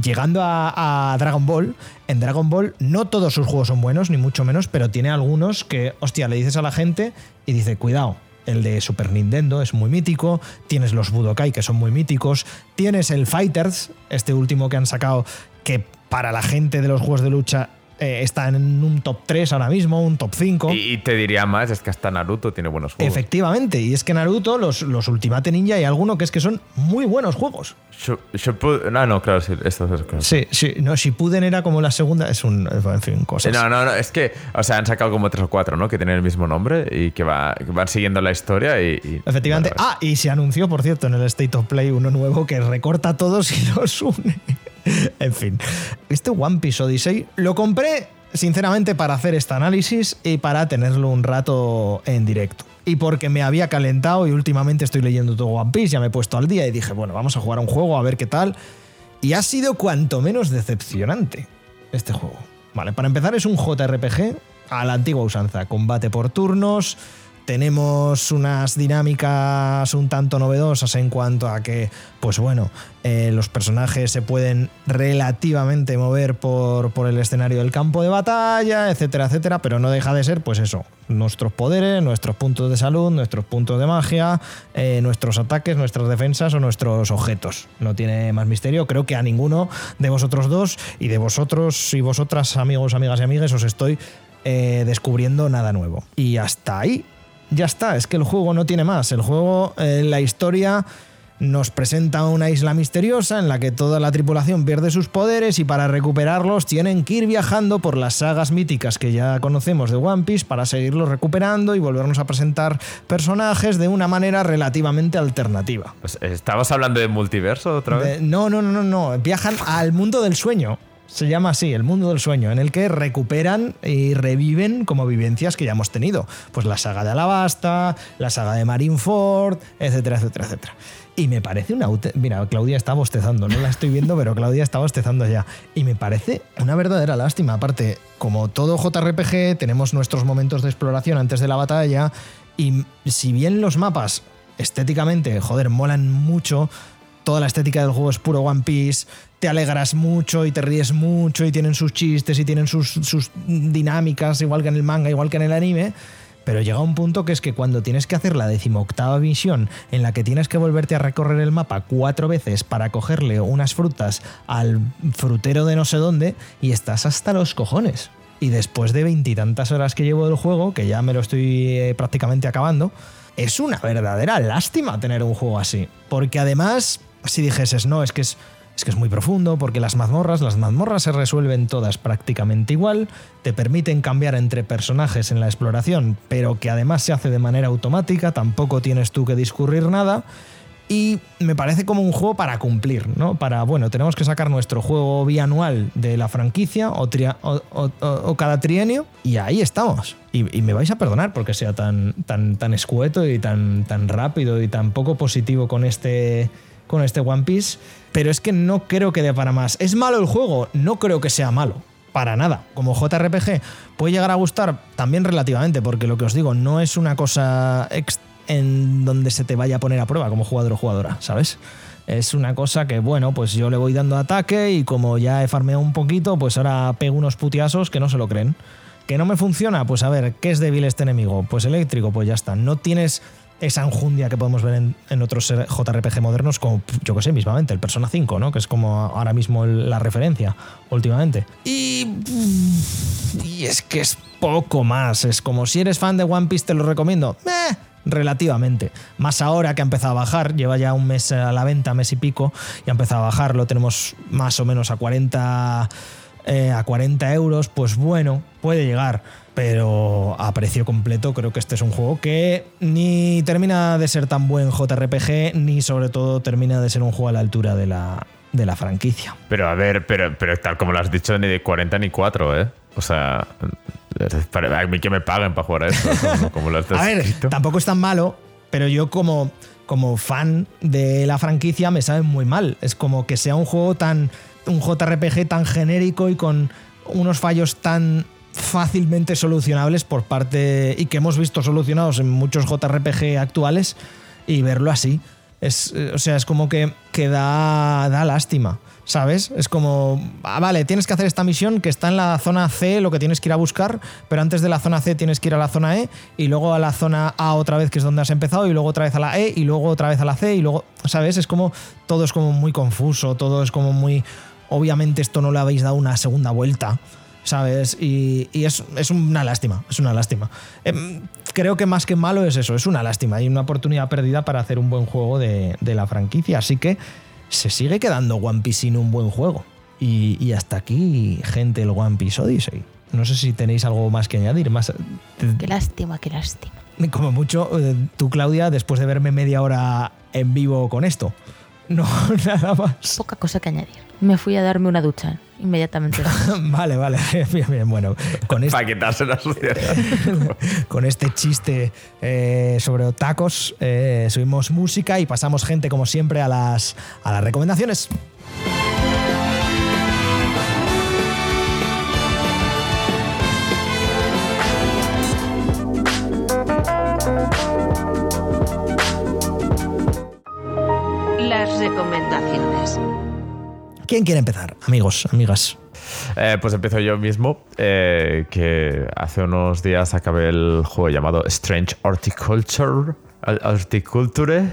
llegando a, a Dragon Ball, en Dragon Ball no todos sus juegos son buenos, ni mucho menos, pero tiene algunos que, hostia, le dices a la gente y dice, cuidado, el de Super Nintendo es muy mítico, tienes los Budokai que son muy míticos, tienes el Fighters, este último que han sacado, que para la gente de los juegos de lucha eh, está en un top 3 ahora mismo, un top 5. Y, y te diría más, es que hasta Naruto tiene buenos juegos. Efectivamente, y es que Naruto, los, los Ultimate Ninja, hay alguno que es que son muy buenos juegos. Shuppu- no, no, claro, sí, esto es claro. Sí, sí, no, Shippuden era como la segunda, es un, en fin, cosas. No, no, no, es que, o sea, han sacado como tres o cuatro, ¿no? Que tienen el mismo nombre y que, va, que van siguiendo la historia y... y- Efectivamente. bueno, ah, y se anunció, por cierto, en el State of Play uno nuevo que recorta a todos y los une. (laughs) en fin. Este One Piece Odyssey lo compré, sinceramente, para hacer este análisis y para tenerlo un rato en directo. Y porque me había calentado y últimamente estoy leyendo todo One Piece, ya me he puesto al día y dije, bueno, vamos a jugar a un juego a ver qué tal. Y ha sido cuanto menos decepcionante este juego. Vale, para empezar es un JRPG a la antigua usanza, combate por turnos, tenemos unas dinámicas un tanto novedosas en cuanto a que, pues bueno, eh, los personajes se pueden relativamente mover por, por el escenario del campo de batalla, etcétera, etcétera, pero no deja de ser, pues eso, nuestros poderes, nuestros puntos de salud, nuestros puntos de magia, eh, nuestros ataques, nuestras defensas o nuestros objetos. No tiene más misterio, creo que a ninguno de vosotros dos y de vosotros y vosotras, amigos, amigas y amigues, os estoy eh, descubriendo nada nuevo. Y hasta ahí ya está, es que el juego no tiene más. El juego, eh, la historia nos presenta una isla misteriosa en la que toda la tripulación pierde sus poderes y para recuperarlos tienen que ir viajando por las sagas míticas que ya conocemos de One Piece para seguirlos recuperando y volvernos a presentar personajes de una manera relativamente alternativa. Pues, ¿Estamos hablando de multiverso otra vez? De- no, no, no, no, no. Viajan al mundo del sueño. Se llama así, el mundo del sueño, en el que recuperan y reviven como vivencias que ya hemos tenido. Pues la saga de Alabasta, la saga de Marineford, etcétera, etcétera, etcétera. Y me parece una... Mira, Claudia está bostezando, no la estoy viendo, pero Claudia está bostezando ya. Y me parece una verdadera lástima. Aparte, como todo JRPG, tenemos nuestros momentos de exploración antes de la batalla. Y si bien los mapas estéticamente, joder, molan mucho, toda la estética del juego es puro One Piece, te alegras mucho y te ríes mucho y tienen sus chistes y tienen sus, dinámicas, igual que en el manga, igual que en el anime. Pero llega un punto que es que cuando tienes que hacer la decimoctava misión en la que tienes que volverte a recorrer el mapa cuatro veces para cogerle unas frutas al frutero de no sé dónde y estás hasta los cojones. Y después de veintitantas horas que llevo del juego, que ya me lo estoy eh, prácticamente acabando, es una verdadera lástima tener un juego así. Porque además, si dijeses, no, es que es, es que es muy profundo, porque las mazmorras, las mazmorras se resuelven todas prácticamente igual, te permiten cambiar entre personajes en la exploración, pero que además se hace de manera automática, tampoco tienes tú que discurrir nada. y me parece como un juego para cumplir, ¿no? Para, bueno, tenemos que sacar nuestro juego bianual de la franquicia o, cada trienio y ahí estamos. Y, me vais a perdonar porque sea tan, tan, tan escueto y tan, tan rápido y tan poco positivo con este, con este One Piece, pero es que no creo que dé para más. ¿Es malo el juego? No creo que sea malo para nada. Como JRPG puede llegar a gustar también relativamente, porque lo que os digo, no es una cosa en donde se te vaya a poner a prueba como jugador o jugadora, ¿sabes? Es una cosa que, bueno, pues yo le voy dando ataque y como ya he farmeado un poquito, pues ahora pego unos putiasos que no se lo creen. ¿Que no me funciona? Pues a ver, ¿qué es débil este enemigo? Pues eléctrico, pues ya está. No tienes esa enjundia que podemos ver en, otros JRPG modernos, como yo que sé, mismamente, el Persona 5, ¿no? Que es como ahora mismo la referencia últimamente. Y, y es que es poco más. Es como si eres fan de One Piece, te lo recomiendo. Eh, relativamente. Más ahora que ha empezado a bajar, lleva ya un mes a la venta, mes y pico, y ha empezado a bajar, lo tenemos más o menos a 40, eh, a 40 euros, pues bueno, puede llegar. Pero a precio completo creo que este es un juego que ni termina de ser tan buen JRPG, ni sobre todo termina de ser un juego a la altura de la, de la franquicia. Pero a ver, pero, pero tal como lo has dicho, ni de 40 ni 4, ¿eh? O sea, a mí que me paguen para jugar a esto. Como, (laughs) lo a ver, tampoco es tan malo, pero yo como, como fan de la franquicia me sabe muy mal. Es como que sea un juego tan. Un JRPG tan genérico y con unos fallos tan fácilmente solucionables por parte. y que hemos visto solucionados en muchos JRPG actuales y verlo así. Es, o sea, es como que, que da, da lástima. ¿sabes? Es como, ah, vale, tienes que hacer esta misión que está en la zona C, lo que tienes que ir a buscar, pero antes de la zona C tienes que ir a la zona E y luego a la zona A otra vez, que es donde has empezado, y luego otra vez a la E y luego otra vez a la C y luego, ¿sabes? Es como, todo es como muy confuso, todo es como muy... Obviamente esto no le habéis dado una segunda vuelta. ¿sabes? Y, es, una lástima, es una lástima. Em, creo que más que malo es eso, es una lástima. Hay una oportunidad perdida para hacer un buen juego de, de la franquicia, así que se sigue quedando One Piece sin un buen juego. Y, hasta aquí, gente, el One Piece Odyssey. No sé si tenéis algo más que añadir. Más... Qué lástima, qué lástima. Como mucho, eh, tú, Claudia, después de verme media hora en vivo con esto. No, (laughs) nada más. Poca cosa que añadir. Me fui a darme una ducha inmediatamente. (laughs) vale, vale. (laughs) Bien, bien. Bueno, con este, Para quitarse la suciedad. (laughs) con este chiste eh, sobre tacos, eh, subimos música y pasamos gente, como siempre, a las, a las recomendaciones. ¿Quién quiere empezar? Amigos, amigas. Eh, pues empiezo yo mismo, eh, que hace unos días acabé el juego llamado Strange Horticulture. Horticulture.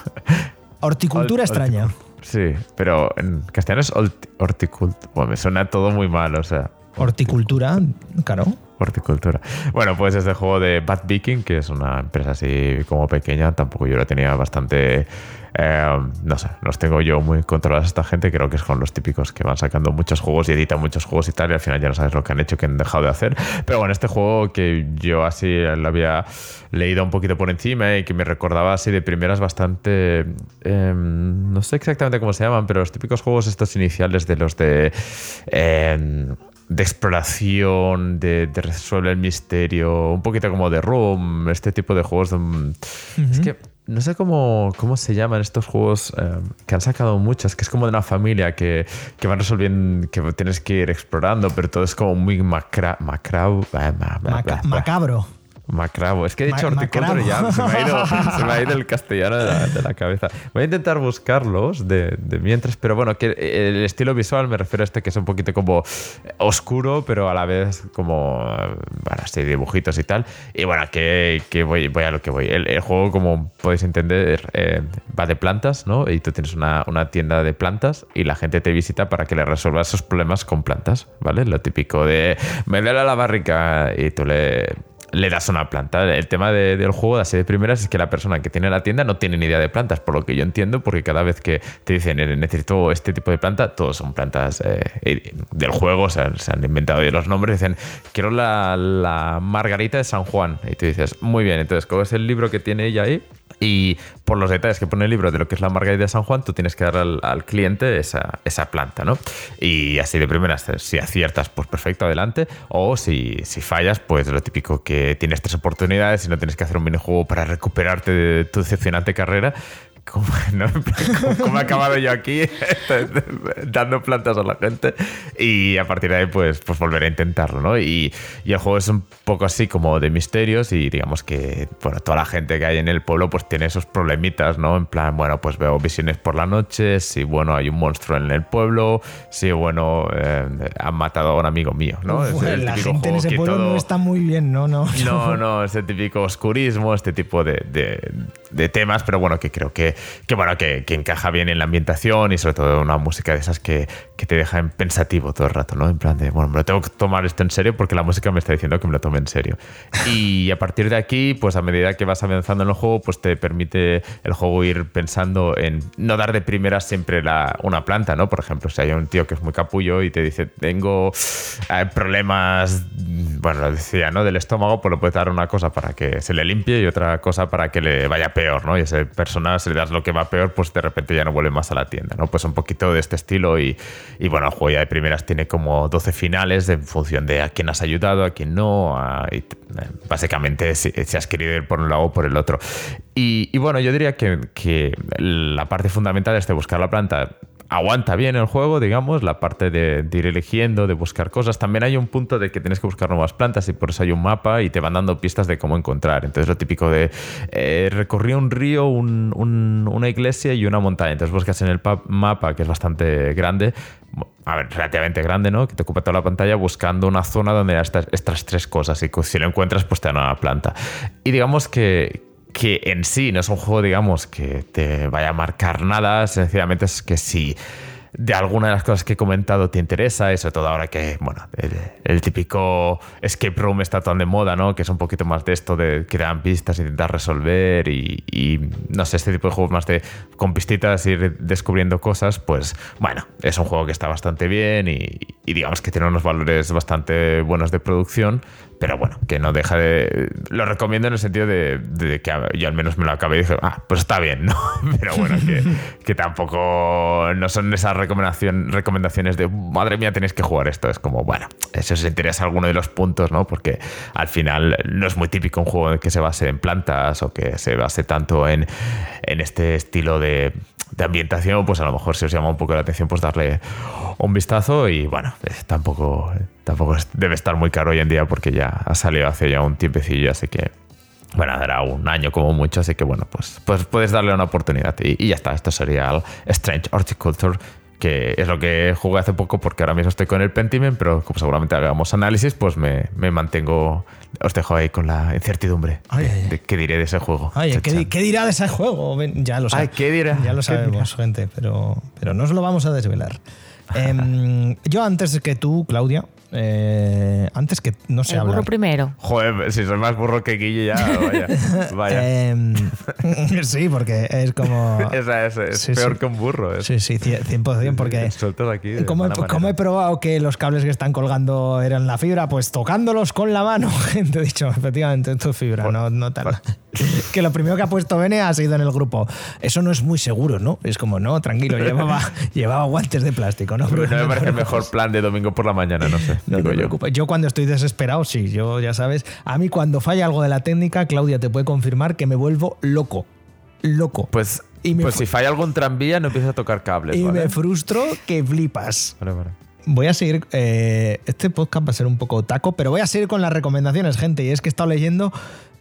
(laughs) Horticultura extraña. Sí, pero en castellano es horticultura. Bueno, me suena todo muy mal, o sea. Horticultura, claro. Horticultura. Bueno, pues este juego de Bad Viking, que es una empresa así como pequeña, tampoco yo la tenía bastante. Eh, no sé, los tengo yo muy controlados esta gente. Creo que es con los típicos que van sacando muchos juegos y editan muchos juegos y tal, y al final ya no sabes lo que han hecho, que han dejado de hacer. Pero bueno, este juego que yo así lo había leído un poquito por encima y que me recordaba así de primeras bastante. Em, no sé exactamente cómo se llaman, pero los típicos juegos estos iniciales de los de. Em, de exploración, de, resolver el misterio, un poquito como de Room, este tipo de juegos. Es que no sé cómo, cómo se llaman estos juegos eh, que han sacado muchas, que es como de una familia que, que, van resolviendo, que tienes que ir explorando, pero todo es como muy macra, eh, macabro. Macrabo. Es que he dicho horticultura ya (laughs) se me, ha ido, el castellano de la, cabeza. Voy a intentar buscarlos de, mientras, pero bueno, que el estilo visual me refiero a este que es un poquito como oscuro, pero a la vez como, bueno, así dibujitos y tal. Y bueno, que, voy, voy a lo que voy. El, juego, como podéis entender, eh, va de plantas, ¿no? Y tú tienes una, una tienda de plantas y la gente te visita para que le resuelvas esos problemas con plantas, ¿vale? Lo típico de me duele la barrica y tú le le das una planta. El tema del juego de de primeras es que la persona que tiene la tienda no tiene ni idea de plantas, por lo que yo entiendo, porque cada vez que te dicen necesito este tipo de planta, todos son plantas eh, del juego, se han inventado los nombres, dicen quiero la, margarita de San Juan. Y tú dices, muy bien, entonces coges el libro que tiene ella ahí Y por los detalles que pone el libro de lo que es la margarita de San Juan, tú tienes que dar al, cliente esa, esa, planta, ¿no? Y así de primeras, si aciertas, pues perfecto, adelante. O si, si fallas, pues lo típico que tienes tres oportunidades y no tienes que hacer un minijuego para recuperarte de tu decepcionante carrera. (laughs) ¿Cómo, ¿Cómo, he acabado yo aquí (laughs) dando plantas a la gente? Y a partir de ahí, pues, pues volver a intentarlo, ¿no? Y, y, el juego es un poco así como de misterios y digamos que, bueno, toda la gente que hay en el pueblo pues tiene esos problemitas, ¿no? En plan, bueno, pues veo visiones por la noche, si, bueno, hay un monstruo en el pueblo, si, bueno, eh, han matado a un amigo mío, ¿no? Uf, la gente en ese pueblo todo... no está muy bien, ¿no? No, no, no ese típico oscurismo, este tipo de, de, de temas, pero bueno, que creo que que bueno, que, que, encaja bien en la ambientación y sobre todo una música de esas que, que, te deja en pensativo todo el rato, ¿no? En plan de, bueno, me lo tengo que tomar esto en serio porque la música me está diciendo que me lo tome en serio. Y a partir de aquí, pues a medida que vas avanzando en el juego, pues te permite el juego ir pensando en no dar de primera siempre la, una planta, ¿no? Por ejemplo, si hay un tío que es muy capullo y te dice, tengo eh, problemas, bueno, lo decía, ¿no? Del estómago, pues le puedes dar una cosa para que se le limpie y otra cosa para que le vaya peor, ¿no? Y a esa persona se le lo que va peor, pues de repente ya no vuelve más a la tienda, ¿no? Pues un poquito de este estilo y, y bueno, el juego ya de primeras tiene como 12 finales en función de a quién has ayudado, a quién no, y, básicamente si, si, has querido ir por un lado o por el otro. Y, y bueno, yo diría que, que la parte fundamental es de buscar la planta aguanta bien el juego, digamos, la parte de, ir eligiendo, de buscar cosas. También hay un punto de que tienes que buscar nuevas plantas y por eso hay un mapa y te van dando pistas de cómo encontrar. Entonces lo típico de eh, un río, un, un, una iglesia y una montaña. Entonces buscas en el mapa, que es bastante grande, a ver, relativamente grande, ¿no? Que te ocupa toda la pantalla buscando una zona donde estas, estas tres cosas y si lo encuentras, pues te dan una planta. Y digamos que, que en sí no es un juego, digamos, que te vaya a marcar nada, sencillamente es que si de alguna de las cosas que he comentado te interesa, y sobre todo ahora que, bueno, el, el, típico escape room está tan de moda, ¿no? Que es un poquito más de esto de crear pistas, intentar resolver y, y, no sé, este tipo de juegos más de con pistitas ir descubriendo cosas, pues bueno, es un juego que está bastante bien y, y digamos que tiene unos valores bastante buenos de producción, pero bueno, que no deja de... Lo recomiendo en el sentido de, que yo al menos me lo acabé y dije, ah, pues está bien, ¿no? (laughs) Pero bueno, que, tampoco no son esas recomendación, recomendaciones de, madre mía, tenéis que jugar esto. Es como, bueno, eso se interesa alguno de los puntos, ¿no? Porque al final no es muy típico un juego que se base en plantas o que se base tanto en, en este estilo de, de ambientación, pues a lo mejor si os llama un poco la atención, pues darle un vistazo y bueno, eh, tampoco, tampoco debe estar muy caro hoy en día porque ya ha salido hace ya un tiempecillo, así que bueno, dará un año como mucho, así que bueno, pues, pues puedes darle una oportunidad y, y ya está, esto sería el Strange Horticulture que es lo que jugué hace poco porque ahora mismo estoy con el Pentiment, pero como seguramente hagamos análisis, pues me, me mantengo, os dejo ahí con la incertidumbre ay, de, ay, de, qué diré de ese juego. Ay, ¿qué, ¿qué, dirá de ese juego? Ya lo, ay, ¿qué dirá? Ya lo sabemos, gente, pero, pero no os lo vamos a desvelar. (laughs) eh, yo antes que tú, Claudia, eh, antes que no sé el hablar. burro primero. Joder, si soy más burro que Guille ya, vaya. (laughs) vaya. eh, (laughs) sí, porque es como... (laughs) Esa, esa, es Sí, peor sí. que un burro. Es. Sí, sí, 100%, porque aquí de como he, probado que los cables que están colgando eran la fibra, pues tocándolos con la mano, te he dicho, efectivamente, esto es fibra, no, no tal. (laughs) que lo primero que ha puesto Bene ha sido en el grupo. Eso no es muy seguro, ¿no? Es como, no, tranquilo, (laughs) llevaba, llevaba guantes de plástico, ¿no? Pero no me parece el mejor plan de domingo por la mañana, no sé. No digo te yo. cuando estoy desesperado, sí, yo ya sabes. A mí cuando falla algo de la técnica, Claudia te puede confirmar que me vuelvo loco. Loco. Pues, Y pues si falla algún tranvía, no empieza a tocar cables, y ¿vale? me frustro que flipas. Vale, vale. Voy a seguir. eh, este podcast va a ser un poco taco, pero voy a seguir con las recomendaciones, gente. Y es que he estado leyendo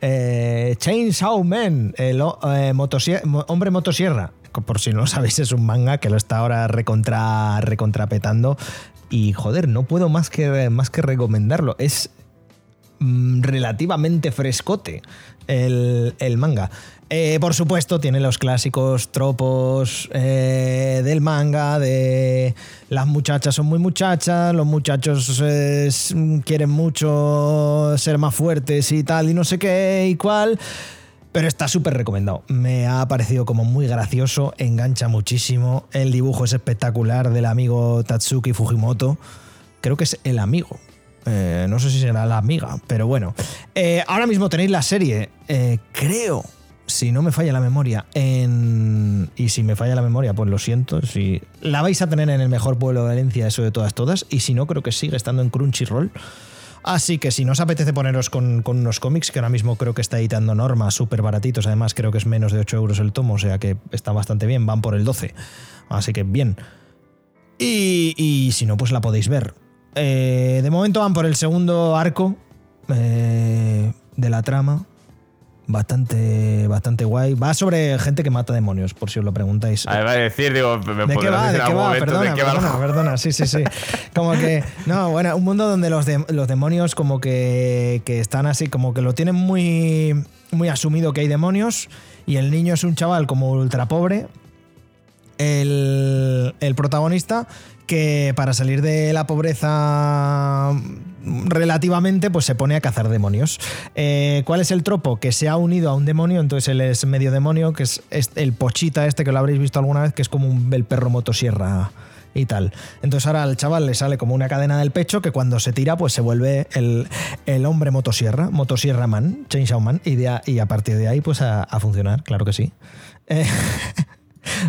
eh, Chainsaw Man, el eh, hombre motosierra. Por si no lo sabéis, es un manga que lo está ahora recontra, recontrapetando. Y joder, no puedo más que, más que recomendarlo. Es mm, relativamente frescote el, manga. Eh, por supuesto, tiene los clásicos tropos eh, del manga, de las muchachas son muy muchachas, los muchachos eh, quieren mucho ser más fuertes y tal, y no sé qué y cuál. Pero está súper recomendado. Me ha parecido como muy gracioso, engancha muchísimo. El dibujo es espectacular del amigo Tatsuki Fujimoto. Creo que es el amigo. Eh, no sé si será la amiga, pero bueno. Eh, ahora mismo tenéis la serie. Eh, creo, si no me falla la memoria, en... y si me falla la memoria, pues lo siento, si la vais a tener en el mejor pueblo de Valencia, eso de todas, todas, y si no, creo que sigue estando en Crunchyroll. Así que si no os apetece poneros con, unos cómics, que ahora mismo creo que está editando Norma, súper baratitos, además creo que es menos de 8 euros el tomo, o sea que está bastante bien, van por el 12. Así que bien. Y, y si no, pues la podéis ver. Eh, de momento van por el segundo arco eh, de la trama. Bastante, bastante guay. Va sobre gente que mata demonios, por si os lo preguntáis. Ahí va a decir, digo, me ¿De qué va? decir ¿De qué va? Perdona, de va perdona, perdona, sí, sí, sí. Como que, no, bueno, un mundo donde los, de- los demonios como que, que están así, como que lo tienen muy, muy asumido que hay demonios y el niño es un chaval como ultra pobre, el, el protagonista, que para salir de la pobreza relativamente, pues se pone a cazar demonios. Eh, ¿Cuál es el tropo? Que se ha unido a un demonio, entonces él es medio demonio, que es, el pochita este que lo habréis visto alguna vez, que es como un, el perro motosierra y tal. Entonces ahora al chaval le sale como una cadena del pecho que cuando se tira pues se vuelve el, hombre motosierra, motosierra man, Chainsaw Man, y, y a partir de ahí pues a, a funcionar, claro que sí. Eh, (laughs)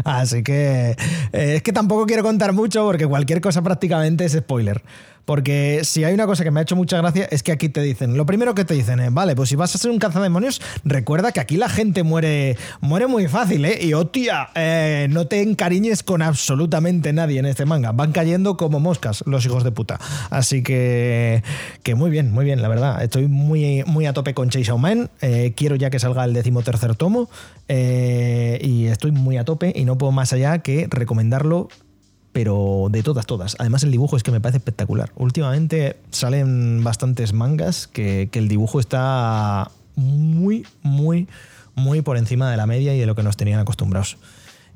Así que eh, es que tampoco quiero contar mucho porque cualquier cosa prácticamente es spoiler. Porque si hay una cosa que me ha hecho mucha gracia es que aquí te dicen, lo primero que te dicen es, vale, pues si vas a ser un cazademonios, recuerda que aquí la gente muere, muere muy fácil, ¿eh? Y hostia, eh, no te encariñes con absolutamente nadie en este manga. Van cayendo como moscas los hijos de puta. Así que, que muy bien, muy bien, la verdad. Estoy muy, muy a tope con Man. Eh, quiero ya que salga el decimotercer tomo. Eh, y estoy muy a tope y no puedo más allá que recomendarlo pero de todas, todas. Además, el dibujo es que me parece espectacular. Últimamente salen bastantes mangas que, que el dibujo está muy, muy, muy por encima de la media y de lo que nos tenían acostumbrados.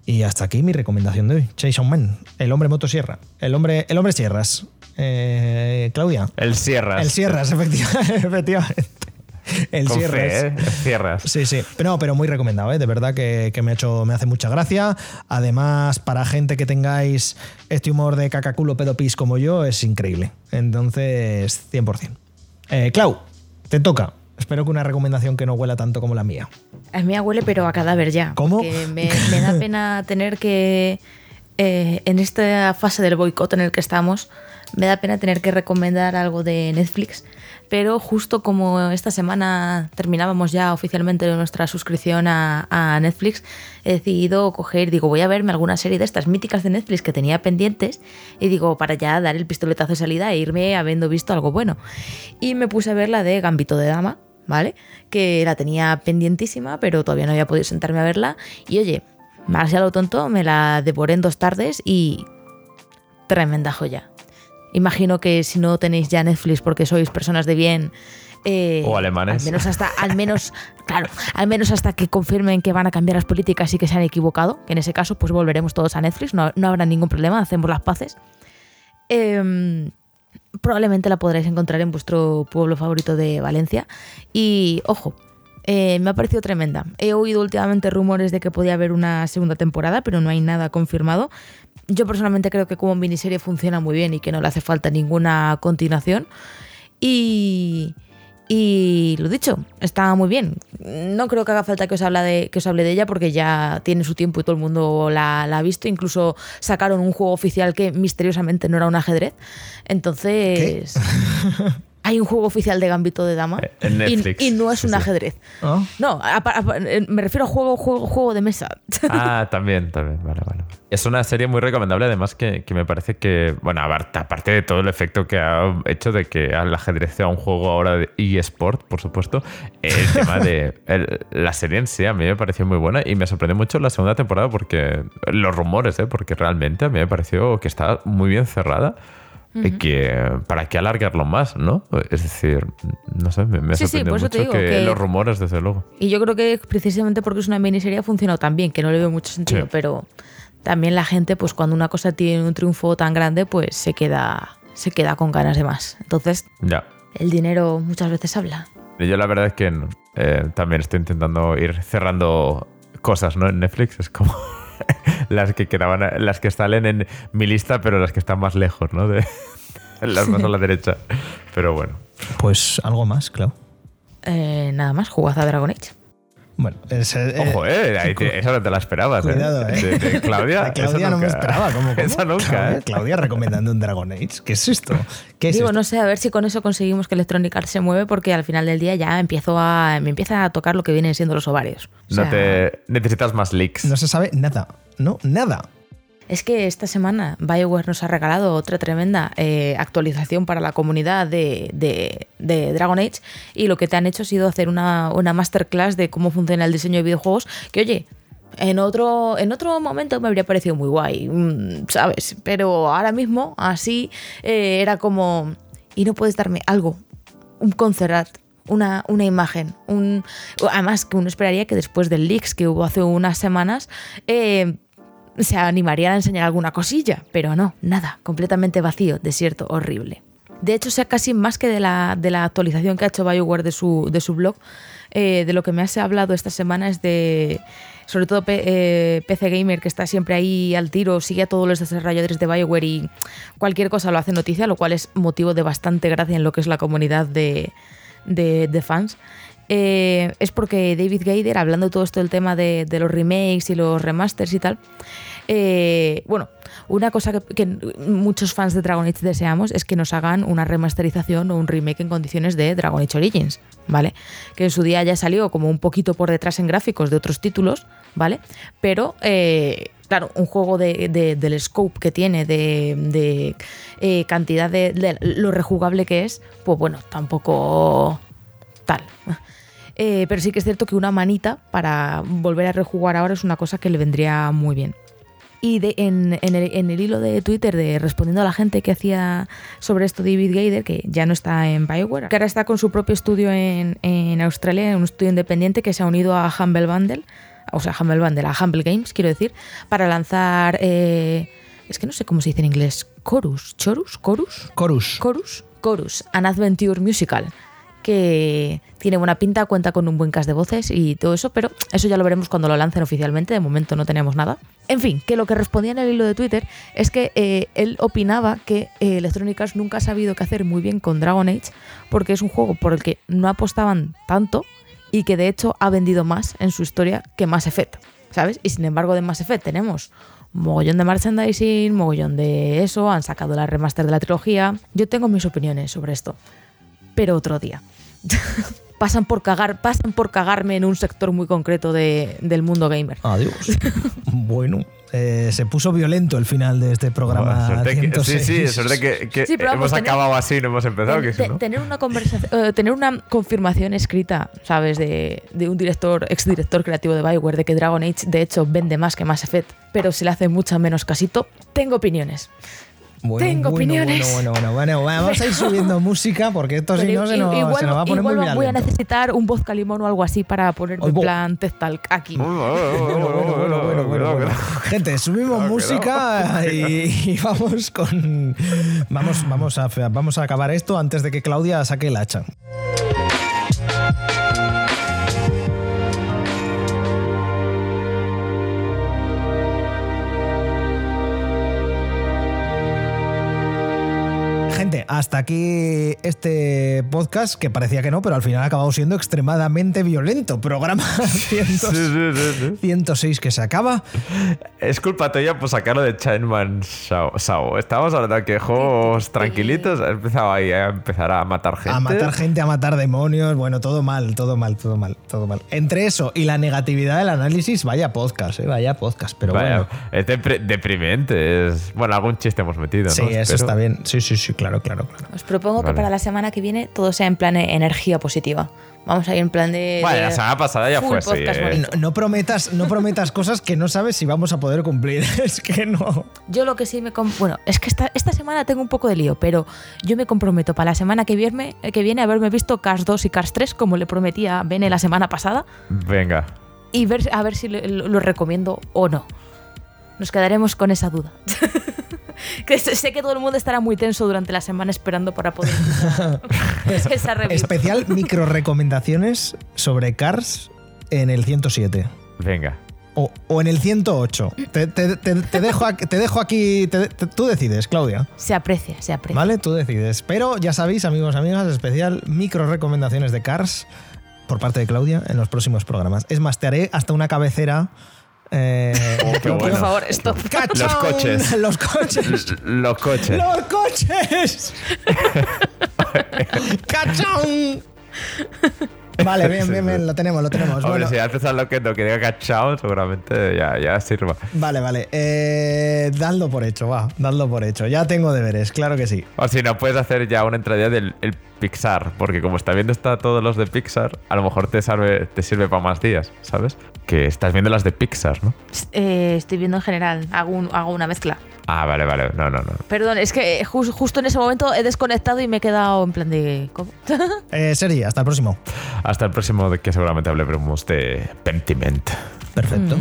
Y hasta aquí mi recomendación de hoy. Chainsaw Man, el hombre motosierra, el hombre, el hombre sierras. Eh, Claudia. El Sierras. El sierras, efectiva- (laughs) efectivamente. (laughs) El Con sierras. fe, ¿eh? El Sierras. Sí, sí. Pero, no, pero muy recomendado, ¿eh? De verdad que, que me, ha hecho, me hace mucha gracia. Además, para gente que tengáis este humor de cacaculo pedopis como yo, es increíble. Entonces, 100%. Eh, Clau, te toca. Espero que una recomendación que no huela tanto como la mía. A mí huele, pero a cadáver ya. ¿Cómo? porque Me, me da pena tener que. eh, en esta fase del boicot en el que estamos, me da pena tener que recomendar algo de Netflix. Pero justo como esta semana terminábamos ya oficialmente nuestra suscripción a, Netflix, he decidido coger, digo, voy a verme alguna serie de estas míticas de Netflix que tenía pendientes y digo, para ya dar el pistoletazo de salida e irme habiendo visto algo bueno. Y me puse a ver la de Gambito de Dama, ¿vale? Que la tenía pendientísima, pero todavía no había podido sentarme a verla. Y oye, más ya lo tonto, me la devoré en dos tardes y tremenda joya. Imagino que si no tenéis ya Netflix porque sois personas de bien. eh, O alemanes. Al menos hasta, al menos, (laughs) claro, al menos hasta que confirmen que van a cambiar las políticas y que se han equivocado, que en ese caso pues volveremos todos a Netflix, no, no habrá ningún problema, hacemos las paces. Em, probablemente la podréis encontrar en vuestro pueblo favorito de Valencia. Y ojo, eh, me ha parecido tremenda. He oído últimamente rumores de que podía haber una segunda temporada, pero no hay nada confirmado. Yo personalmente creo que como miniserie funciona muy bien y que no le hace falta ninguna continuación. Y, y lo dicho, está muy bien. No creo que haga falta que os, habla de, que os hable de ella porque ya tiene su tiempo y todo el mundo la, la ha visto. Incluso sacaron un juego oficial que misteriosamente no era un ajedrez. Entonces... (laughs) Hay un juego oficial de Gambito de Dama Eh, en y- Netflix, y, no es un ajedrez. ¿Ah? No, a- a- eh, me refiero a juego, juego, juego de mesa. (laughs) Ah, también, también. Vale, vale. Es una serie muy recomendable, además, que, que me parece que, bueno, aparte de todo el efecto que ha hecho de que el ajedrez sea un juego ahora de eSport, por supuesto, el (laughs) tema de el- la serie en sí a mí me pareció muy buena y me sorprendió mucho la segunda temporada porque los rumores, ¿eh? porque realmente a mí me pareció que está muy bien cerrada. Y que para qué alargarlo más, ¿no? Es decir, no sé, me, me Sí, mucho digo que, que- los rumores, desde luego. Y yo creo que precisamente porque es una miniserie ha funcionado tan bien, que no le veo mucho sentido, Sí. pero también la gente, pues cuando una cosa tiene un triunfo tan grande, pues se queda, se queda con ganas de más. Entonces, Ya. el dinero muchas veces habla. Y Yo la verdad es que. Eh, también estoy intentando ir cerrando cosas, ¿no? En Netflix es como (laughs) las que quedaban, las que salen en mi lista, pero las que están más lejos, ¿no? De las más a la derecha. Pero bueno. Pues algo más, Clau. Eh, nada más, jugad a Dragon Age. Bueno, ese, eh, Ojo, eh, ahí te- esa no te la esperabas. Cuidado, eh. De, de (laughs) Claudia. De Claudia esa no me esperaba. ¿Cómo, cómo? Esa nunca, Claudia, eh. Claudia recomendando un Dragon Age. ¿Qué es esto? ¿Qué es Digo, esto? no sé, a ver si con eso conseguimos que Electronic Arts se mueve porque al final del día ya empiezo a, me empieza a tocar lo que vienen siendo los ovarios. O No te necesitas más leaks. No se sabe nada. No, nada. Es que esta semana BioWare nos ha regalado otra tremenda eh, actualización para la comunidad de, de- Dragon Age y lo que te han hecho ha sido hacer una, una masterclass de cómo funciona el diseño de videojuegos que, oye, en otro, en otro momento me habría parecido muy guay, mm, ¿sabes? Pero ahora mismo, así, eh, era como... Y no puedes darme algo, un concert una, una imagen. Un, además, que uno esperaría que después del leaks que hubo hace unas semanas, eh, se animarían a enseñar alguna cosilla, pero no, nada, completamente vacío, desierto, horrible. De hecho, sea casi más que de la, de la actualización que ha hecho BioWare de su, de su blog, eh, de lo que me has hablado esta semana es de, sobre todo P- eh, PC Gamer, que está siempre ahí al tiro, sigue a todos los desarrolladores de BioWare y cualquier cosa lo hace noticia, lo cual es motivo de bastante gracia en lo que es la comunidad de, de, de fans. Eh, es porque David Gaider, hablando todo esto del tema de, los remakes y los remasters y tal, eh, bueno, una cosa que, muchos fans de Dragon Age deseamos es que nos hagan una remasterización o un remake en condiciones de Dragon Age Origins, ¿vale? Que en su día ya salió como un poquito por detrás en gráficos de otros títulos, ¿vale? Pero, eh, claro, un juego de- de- del scope que tiene, de, eh, cantidad de lo rejugable que es, pues bueno, tampoco tal. Eh, pero sí que es cierto que una manita para volver a rejugar ahora es una cosa que le vendría muy bien. Y de- en, en el, en el hilo de Twitter de respondiendo a la gente que hacía sobre esto David Gaider, que ya no está en Bioware, que ahora está con su propio estudio en, en Australia, un estudio independiente que se ha unido a Humble Bundle, o sea, Humble Bundle, a Humble Games, quiero decir, para lanzar... eh, es que no sé cómo se dice en inglés. Chorus, Chorus, Chorus, Chorus. Chorus, Chorus, An Adventure Musical, que tiene buena pinta, cuenta con un buen cast de voces y todo eso, pero eso ya lo veremos cuando lo lancen oficialmente, de momento no tenemos nada. En fin, que lo que respondía en el hilo de Twitter es que eh, él opinaba que eh, Electronic Arts nunca ha sabido qué hacer muy bien con Dragon Age, porque es un juego por el que no apostaban tanto y que de hecho ha vendido más en su historia que Mass Effect, ¿sabes? Y sin embargo de Mass Effect tenemos mogollón de merchandising, mogollón de eso, han sacado la remaster de la trilogía. Yo tengo mis opiniones sobre esto, pero otro día. (laughs) pasan por cagar, pasan por cagarme en un sector muy concreto de- del mundo gamer. Adiós. (laughs) bueno, eh, se puso violento el final de este programa. Suerte que- 106. sí, sí, suerte que, que Sí, hemos tener- acabado así, no hemos empezado. Que Te- si no. tener una conversación, eh, tener una confirmación escrita, ¿sabes? De, de un director, exdirector creativo de Bioware, de que Dragon Age de hecho vende más que Mass Effect, pero se le hace mucho menos casito. Tengo opiniones. Bueno, Tengo bueno, opiniones. Bueno, bueno, bueno, bueno, vamos a ir (laughs) subiendo música porque esto si no se nos, igual, se nos va a poner igual muy voy a necesitar un voz calimón o algo así para ponerme en plan Tez Talk aquí. Bueno, bueno, bueno, bueno, bueno, bueno. Gente, subimos música y, y vamos con. Vamos, vamos, a, vamos a acabar esto antes de que Claudia saque el hacha. Hasta aquí este podcast que parecía que no, pero al final ha acabado siendo extremadamente violento. Programa (laughs) 100 Sí, sí, sí, sí. 106 que se acaba. Es culpa tuya por sacarlo de Chainman Sao. Estábamos hablando que juegos tranquilitos ha empezado ahí a empezar a matar gente. A matar gente, a matar demonios. Bueno, todo mal, todo mal, todo mal, todo mal. Entre eso y la negatividad del análisis, vaya podcast, ¿eh? vaya podcast. Pero Vaya, bueno. es deprimente. Es... Bueno, algún chiste hemos metido, Sí, ¿no? eso Pero- está bien. Sí, sí, sí, claro, claro, claro. Os propongo que para la semana que viene todo sea en plan de energía positiva. Vamos a ir en plan de. Bueno, de la semana pasada ya fue así, podcast ¿eh? bonito. No, no prometas, no prometas cosas que no sabes si vamos a poder cumplir. (laughs) Es que no. Yo lo que sí me. Bueno, es que esta, esta semana tengo un poco de lío, pero yo me comprometo para la semana que viene, que viene haberme visto Cars 2 y Cars 3, como le prometí a Bene la semana pasada, Venga. y ver, a ver si lo, lo recomiendo o no. Nos quedaremos con esa duda. (laughs) que sé que todo el mundo estará muy tenso durante la semana esperando para poder (laughs) esa review. Especial micro recomendaciones sobre Cars en el 107. Venga. O, o en el 108. Te, te- te- te dejo, aquí- te dejo aquí. te- te- tú decides, Claudia. Se aprecia, se aprecia. ¿Vale? Tú decides. Pero ya sabéis, amigos, amigas, especial micro recomendaciones de Cars por parte de Claudia en los próximos programas. Es más, te haré hasta una cabecera. Eh, Oh, qué Por favor. ¡Cachón! (laughs) Los coches. Los coches. Los coches. ¡Los coches! ¡Cachón! Vale, bien, bien, bien, lo tenemos, lo tenemos. Hombre, Bueno, si haces algo que no que diga cachao, seguramente ya, ya sirva. Vale, vale. Eh, dadlo por hecho, va. Dadlo por hecho. Ya tengo deberes, claro que sí. O si no, puedes hacer ya una entradilla del el Pixar, porque como está viendo está todos los de Pixar, a lo mejor te sirve, te sirve para más días, ¿sabes? Que estás viendo las de Pixar, ¿no? Eh, estoy viendo en general, hago, un- hago una mezcla. Ah, vale, vale. No, no, no. Perdón, es que eh, jus- justo en ese momento he desconectado y me he quedado en plan de. ¿Cómo? (laughs) Eh, Sergi, hasta el próximo. Hasta el próximo, de que seguramente hablaremos de Pentiment. Perfecto.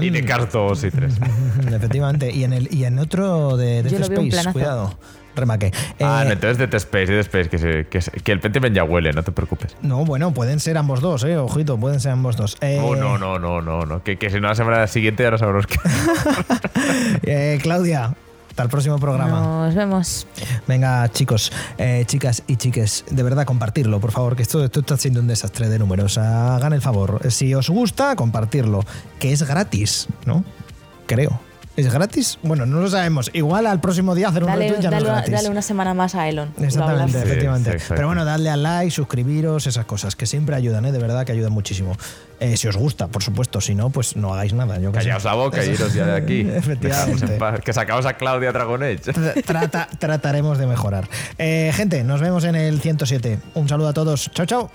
Y de Cars 2 y 3. (laughs) Efectivamente. Y en, el, y en otro de Death un Space, cuidado. Remake. ah, Eh, entonces de Dead Space, de Space, que, se- que, se- que el Pentiment ya huele, no te preocupes. no, bueno, pueden ser ambos dos, eh. Ojito, pueden ser ambos dos. Eh, Oh, no, no, no, no, no. Que, que si no la semana siguiente ya no sabremos qué. (laughs) eh, Claudia, hasta el próximo programa. Nos vemos. Venga, chicos, eh, chicas y chiques, de verdad compartirlo, por favor, que esto, esto está siendo un desastre de números. Hagan el favor. Si os gusta, compartirlo, que es gratis, ¿no? Creo. ¿Es gratis? Bueno, no lo sabemos. Igual al próximo día hacer un Dale, retweet ya no dale es una, gratis. dale una semana más a Elon. Lo Exactamente. Sí, efectivamente. sí. Pero bueno, dadle al like, suscribiros, esas cosas, que siempre ayudan, ¿eh? de verdad que ayudan muchísimo. Eh, si os gusta, por supuesto, si no, pues no hagáis nada. Yo. Callaos la boca y iros ya de aquí. (laughs) Efectivamente. (laughs) Que sacamos a Claudia Dragon Age. Tra- trata- trataremos de mejorar. Eh, gente, nos vemos en el 107. Un saludo a todos. Chao, chao.